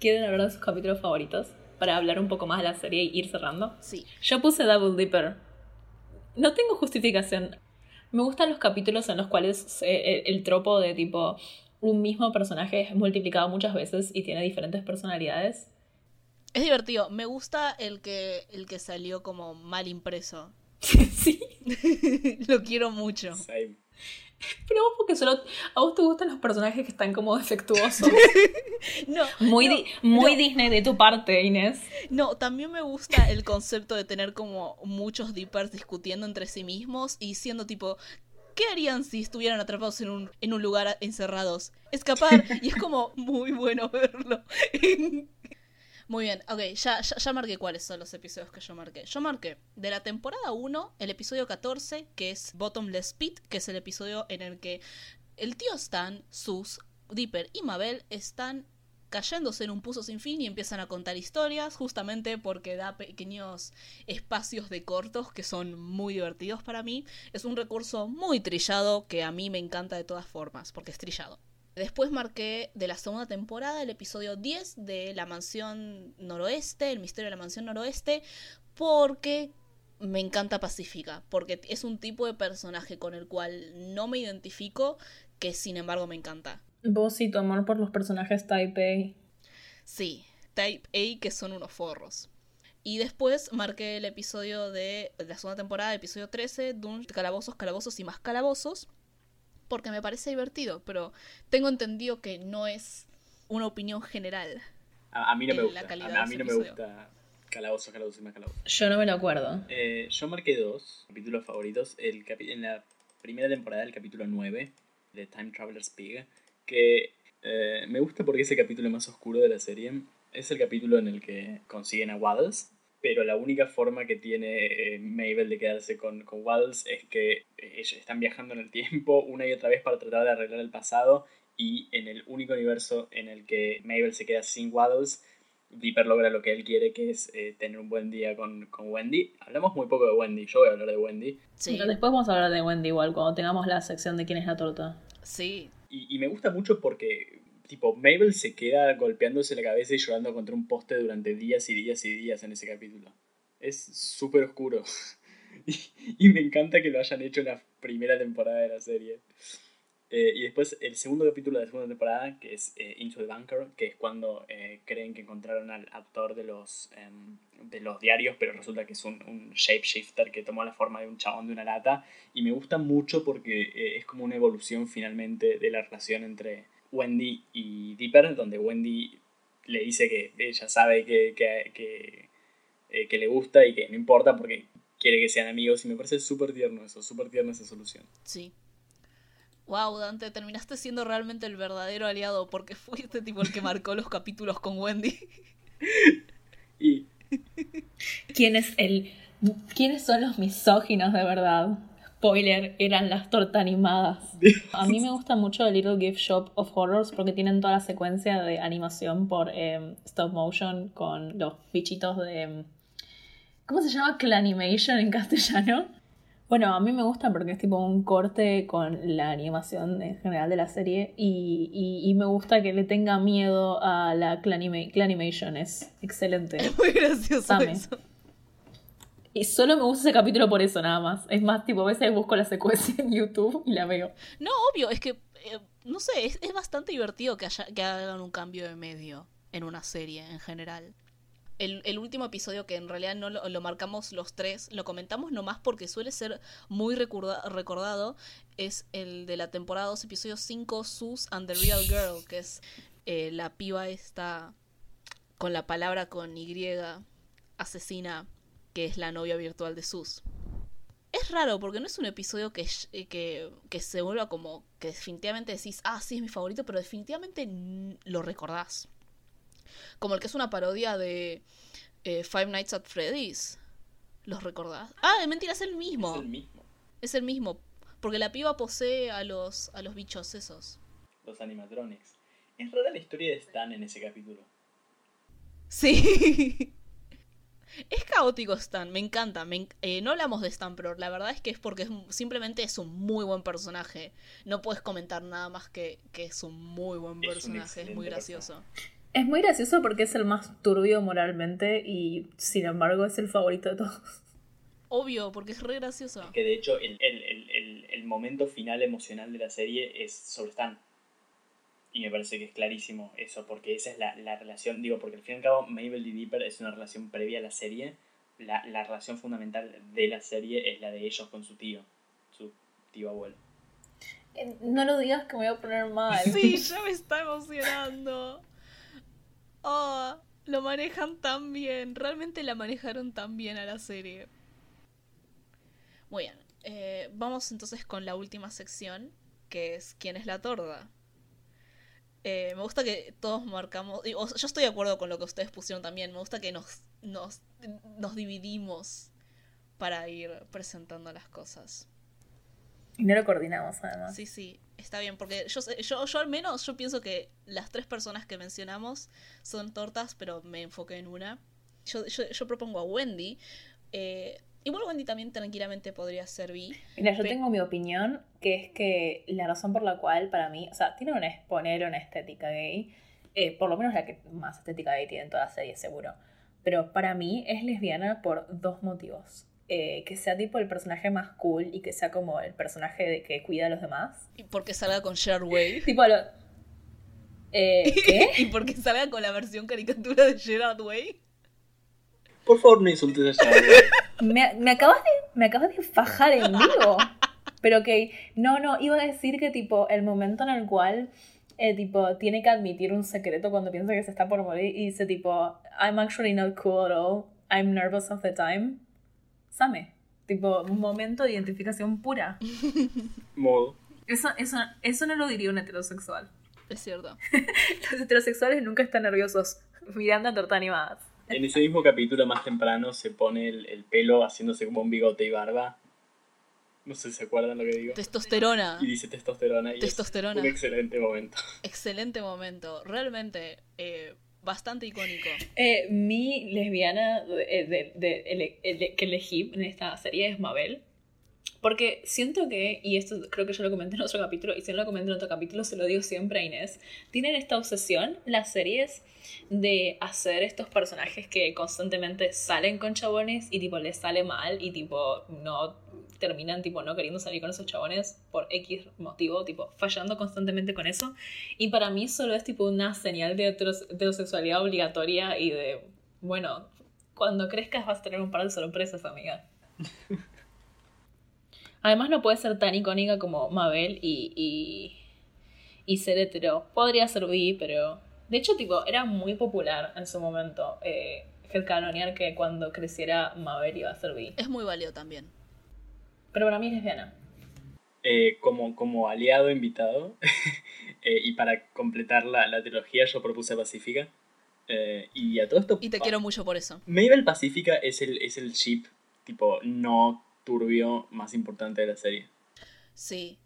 ¿quieren hablar de sus capítulos favoritos? Para hablar un poco más de la serie y ir cerrando. Sí. Yo puse Double Dipper. No tengo justificación. Me gustan los capítulos en los cuales eh, el, tropo de tipo un mismo personaje es multiplicado muchas veces y tiene diferentes personalidades. Es divertido. Me gusta el que, el que salió como mal impreso. *laughs* sí. *laughs* Lo quiero mucho. Pero vos porque solo a vos te gustan los personajes que están como defectuosos. *laughs* no. Muy, muy Disney de tu parte, Inés. No, también me gusta el concepto de tener como muchos dippers discutiendo entre sí mismos y siendo tipo, ¿qué harían si estuvieran atrapados en un, en un lugar encerrados? Escapar. y es como muy bueno verlo. Muy bien, ok, ya, ya, marqué cuáles son los episodios que yo marqué. Yo marqué de la temporada 1, el episodio 14, que es Bottomless Pit, que es el episodio en el que el tío Stan, Sus, Dipper y Mabel están cayéndose en un puso sin fin y empiezan a contar historias, justamente porque da pequeños espacios de cortos que son muy divertidos para mí. Es un recurso muy trillado que a mí me encanta de todas formas, porque es trillado. Después marqué de la segunda temporada el episodio 10 de La Mansión Noroeste, El Misterio de la Mansión Noroeste, porque me encanta Pacífica, porque es un tipo de personaje con el cual no me identifico, que sin embargo me encanta. Vos y tu amor por los personajes Type A. Sí, Type A que son unos forros. Y después marqué el episodio de la segunda temporada, episodio 13, Dungeons, Calabozos, Calabozos y más Calabozos, porque me parece divertido, pero tengo entendido que no es una opinión general. A, mí no me gusta. A, mí no me gusta Calabozos, Calabozos y más Calabozos. Yo no me lo acuerdo. Eh, yo marqué dos capítulos favoritos. El en la primera temporada, el capítulo 9 de Time Traveler's Pig, que eh, me gusta porque es el capítulo más oscuro de la serie. Es el capítulo en el que consiguen a Waddles, pero la única forma que tiene eh, Mabel de quedarse con, con Waddles es que ellos están viajando en el tiempo una y otra vez para tratar de arreglar el pasado y en el único universo en el que Mabel se queda sin Waddles, Dipper logra lo que él quiere, que es eh, tener un buen día con, con, Wendy. Hablamos muy poco de Wendy, yo voy a hablar de Wendy. Sí. Pero después vamos a hablar de Wendy igual, cuando tengamos la sección de quién es la torta. Sí. Y, y me gusta mucho porque, tipo, Mabel se queda golpeándose la cabeza y llorando contra un poste durante días y días y días en ese capítulo. Es súper oscuro. *laughs* y, me encanta que lo hayan hecho en la primera temporada de la serie. Eh, y después el segundo capítulo de la segunda temporada, que es eh, Into the Bunker, que es cuando eh, creen que encontraron al autor de los, em, de los diarios, pero resulta que es un, un, shapeshifter que tomó la forma de un chabón de una lata. Y me gusta mucho porque es como una evolución finalmente de la relación entre Wendy y Dipper, donde Wendy le dice que ella sabe que, que, que, que le gusta y que no importa porque quiere que sean amigos. Y me parece súper tierno eso, súper tierno esa solución. Sí. Wow, Dante, terminaste siendo realmente el verdadero aliado porque fuiste tipo el que marcó los capítulos con Wendy. y ¿Quién es el quiénes son los misóginos de verdad? Spoiler, eran las torta animadas. A mí me gusta mucho el Little Gift Shop of Horrors porque tienen toda la secuencia de animación por em, stop motion con los bichitos de. Em, ¿Cómo se llama? Clanimation en castellano. Bueno, a mí me gusta porque es tipo un corte con la animación en general de la serie y, y, me gusta que le tenga miedo a la Clanimation, es excelente. Es muy gracioso eso. Y solo me gusta ese capítulo por eso nada más. Es más, tipo, a veces busco la secuencia en YouTube y la veo. No, obvio, es que, eh, no sé, es, es, bastante divertido que, hagan un cambio de medio en una serie en general el, último episodio que en realidad no lo, marcamos los tres, lo comentamos nomás porque suele ser muy recordado, es el de la temporada 2, episodio 5, Sus and the Real Girl, que es eh, la piba esta con la palabra con Y, asesina, que es la novia virtual de Sus. Es raro porque no es un episodio que, eh, que, que, se vuelva como que definitivamente decís, ah, sí, es mi favorito, pero definitivamente lo recordás. Como el que es una parodia de eh, Five Nights at Freddy's. ¿Los recordás? Ah, mentira, es el mismo. Es el mismo. Es el mismo. Porque la piba posee a los, a los bichos esos. Los animatronics. Es rara la historia de Stan en ese capítulo. Sí. *laughs* Es caótico Stan, me encanta. Eh, no hablamos de Stan, pero la verdad es que es porque simplemente es un muy buen personaje. No puedes comentar nada más que, que es un muy buen personaje, es, muy gracioso. Es muy gracioso porque es el más turbio moralmente y sin embargo es el favorito de todos. Obvio, porque es re gracioso. Que de hecho el, el, el, momento final emocional de la serie es sobre Stan. Y me parece que es clarísimo eso, porque esa es la, la, relación, digo, porque al fin y al cabo Mabel y Dipper es una relación previa a la serie. La, la relación fundamental de la serie es la de ellos con su tío, su tío abuelo. Eh, no lo digas que me voy a poner mal. Sí, ya me está emocionando. Oh, lo manejan tan bien. Realmente la manejaron tan bien a la serie. Muy bien. Eh, vamos entonces con la última sección, que es ¿Quién es la torda? Eh, me gusta que todos marcamos. yo estoy de acuerdo con lo que ustedes pusieron también. Me gusta que nos, nos, nos dividimos para ir presentando las cosas. Y no lo coordinamos además. Sí, sí, está bien, porque yo, yo, yo al menos yo pienso que las tres personas que mencionamos son tortas, pero me enfoqué en una. Yo, yo, propongo a Wendy. Eh, igual Wendy también tranquilamente podría ser Vi. Mira, yo tengo mi opinión, que es que la razón por la cual para mí, o sea, tiene un exponer una estética gay, eh, por lo menos la que más estética gay tiene en toda la serie, seguro. Pero para mí es lesbiana por dos motivos. Eh, que sea tipo el personaje más cool y que sea como el personaje de que cuida a los demás. Y porque salga con Gerard Way. *laughs* tipo lo... Eh, ¿Qué? *laughs* y porque salga con la versión caricatura de Gerard Way. Por favor, no insultes a *laughs* me, me, acabas de, me acabas de fajar en vivo. Pero que, no, no, iba a decir que tipo el momento en el cual eh, tipo tiene que admitir un secreto cuando piensa que se está por morir y dice tipo, I'm actually not cool at all, I'm nervous all the time. Same. Tipo, un momento de identificación pura. Modo. Eso, eso, eso no lo diría un heterosexual. Es cierto. *laughs* Los heterosexuales nunca están nerviosos. Miranda torta animadas. En ese mismo capítulo más temprano se pone el, pelo haciéndose como un bigote y barba. No sé si se acuerdan lo que digo. Testosterona. Y dice testosterona. Y testosterona. un excelente momento. Excelente momento. Realmente eh, bastante icónico. Eh, mi lesbiana que elegí en esta serie es Mabel. Porque siento que, y esto creo que yo lo comenté en otro capítulo, y si no lo comenté en otro capítulo, se lo digo siempre a Inés, tienen esta obsesión las series de hacer estos personajes que constantemente salen con chabones y tipo les sale mal y tipo no terminan tipo no queriendo salir con esos chabones por X motivo, tipo fallando constantemente con eso. Y para mí solo es tipo una señal de heterosexualidad obligatoria y de, bueno, cuando crezcas vas a tener un par de sorpresas, amiga. *laughs* Además no puede ser tan icónica como Mabel y, y, y ser hetero. Podría ser bi, pero... De hecho, tipo, era muy popular en su momento eh, headcanonear que cuando creciera Mabel iba a ser bi. Es muy válido también. Pero para mí es lesbiana. Eh, como, como aliado invitado, *laughs* eh, y para completar la, la, trilogía yo propuse Pacífica. Eh, y a todo esto... Y te quiero mucho por eso. Mabel Pacífica es el, es el chip tipo no turbio más importante de la serie. Sí.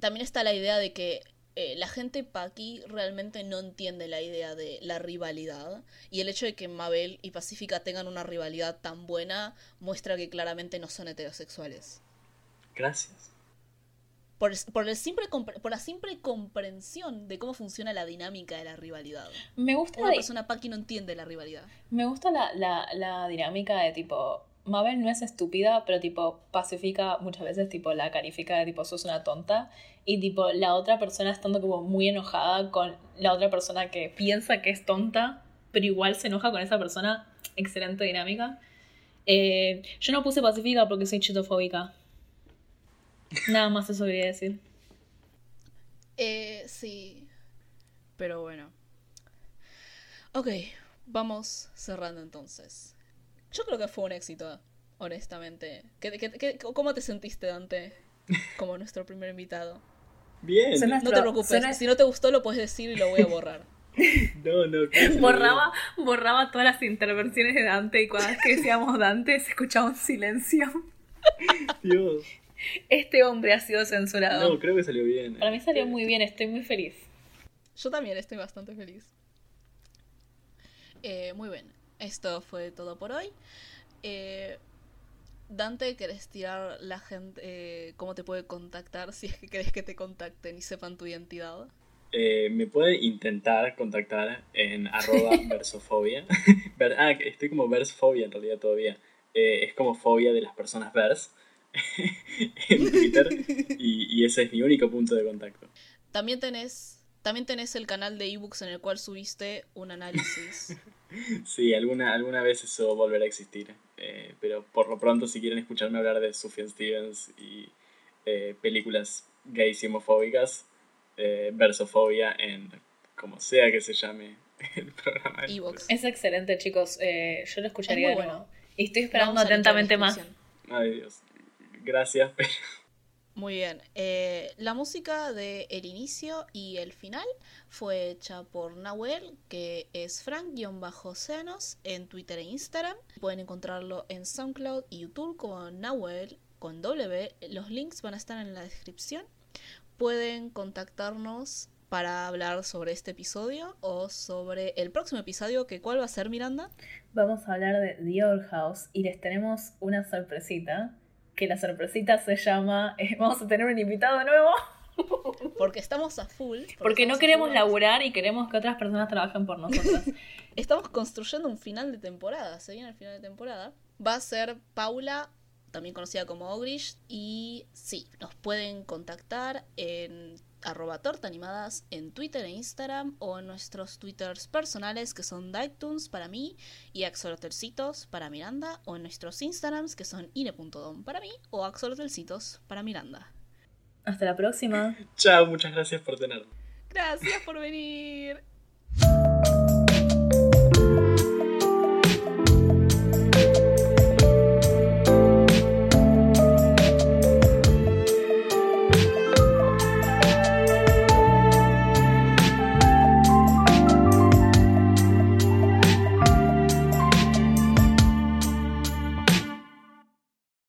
También está la idea de que eh, la gente Paki realmente no entiende la idea de la rivalidad. Y el hecho de que Mabel y Pacífica tengan una rivalidad tan buena muestra que claramente no son heterosexuales. Gracias. Por, por, el simple, por la simple comprensión de cómo funciona la dinámica de la rivalidad. Me gusta. Una persona Paki no entiende la rivalidad. Me gusta la, la, la dinámica de tipo Mabel no es estúpida, pero tipo pacifica muchas veces, tipo la califica de tipo sos una tonta y tipo la otra persona estando como muy enojada con la otra persona que piensa que es tonta, pero igual se enoja con esa persona, excelente dinámica. Eh, yo no puse pacífica porque soy chitofóbica. Nada más eso quería decir. Eh, sí. Pero bueno. Ok, vamos cerrando entonces. Yo creo que fue un éxito, honestamente. ¿Qué, cómo te sentiste, Dante, como nuestro primer invitado? Bien. no te preocupes, si no te gustó lo puedes decir y lo voy a borrar. *laughs* No, no. *laughs* Borraba, borraba todas las intervenciones de Dante y cuando que decíamos Dante se escuchaba un silencio. *laughs* Dios. Este hombre ha sido censurado. No, creo que salió bien. Para mí salió muy bien, estoy muy feliz. Yo también estoy bastante feliz. Eh, muy bien esto fue todo por hoy. Eh, Dante, ¿querés tirar la gente eh, cómo te puede contactar si es que querés que te contacten y sepan tu identidad? Eh, me puede intentar contactar en *laughs* arroba versofobia. *laughs* ah, estoy como versfobia en realidad todavía. es como fobia de las personas vers *laughs* en Twitter y, y ese es mi único punto de contacto. También tenés, también tenés el canal de ebooks en el cual subiste un análisis *laughs* Sí, alguna, alguna vez eso volverá a existir. Eh, pero por lo pronto, si quieren escucharme hablar de Sufjan Stevens y eh, películas gays y homofóbicas, eh, versofobia en como sea que se llame *laughs* el programa. Es excelente, chicos. yo lo escucharía. bueno. Y estoy esperando atentamente más. Ay, Dios. Gracias, pero. Muy bien. Eh, la música de el inicio y el final fue hecha por Nahuel, que es Frank-Oceanos en Twitter e Instagram. Pueden encontrarlo en SoundCloud y YouTube como Nahuel con W. Los links van a estar en la descripción. Pueden contactarnos para hablar sobre este episodio o sobre el próximo episodio, que cuál va a ser Miranda. Vamos a hablar de The Old House y les tenemos una sorpresita que la sorpresita se llama eh, Vamos a tener un invitado nuevo. *laughs* Porque estamos a full. Porque, no queremos laburar y queremos que otras personas trabajen por nosotros. *laughs* estamos construyendo un final de temporada. Se viene el final de temporada. Va a ser Paula, también conocida como Ogrish. Y sí, nos pueden contactar en arroba tortaanimadas en Twitter e Instagram o en nuestros Twitters personales que son Dictunes para mí y Axolotelcitos para Miranda o en nuestros Instagrams que son ine.dom para mí o Axolotelcitos para Miranda. Hasta la próxima. *laughs* Chao, muchas gracias por tenerme. Gracias por venir.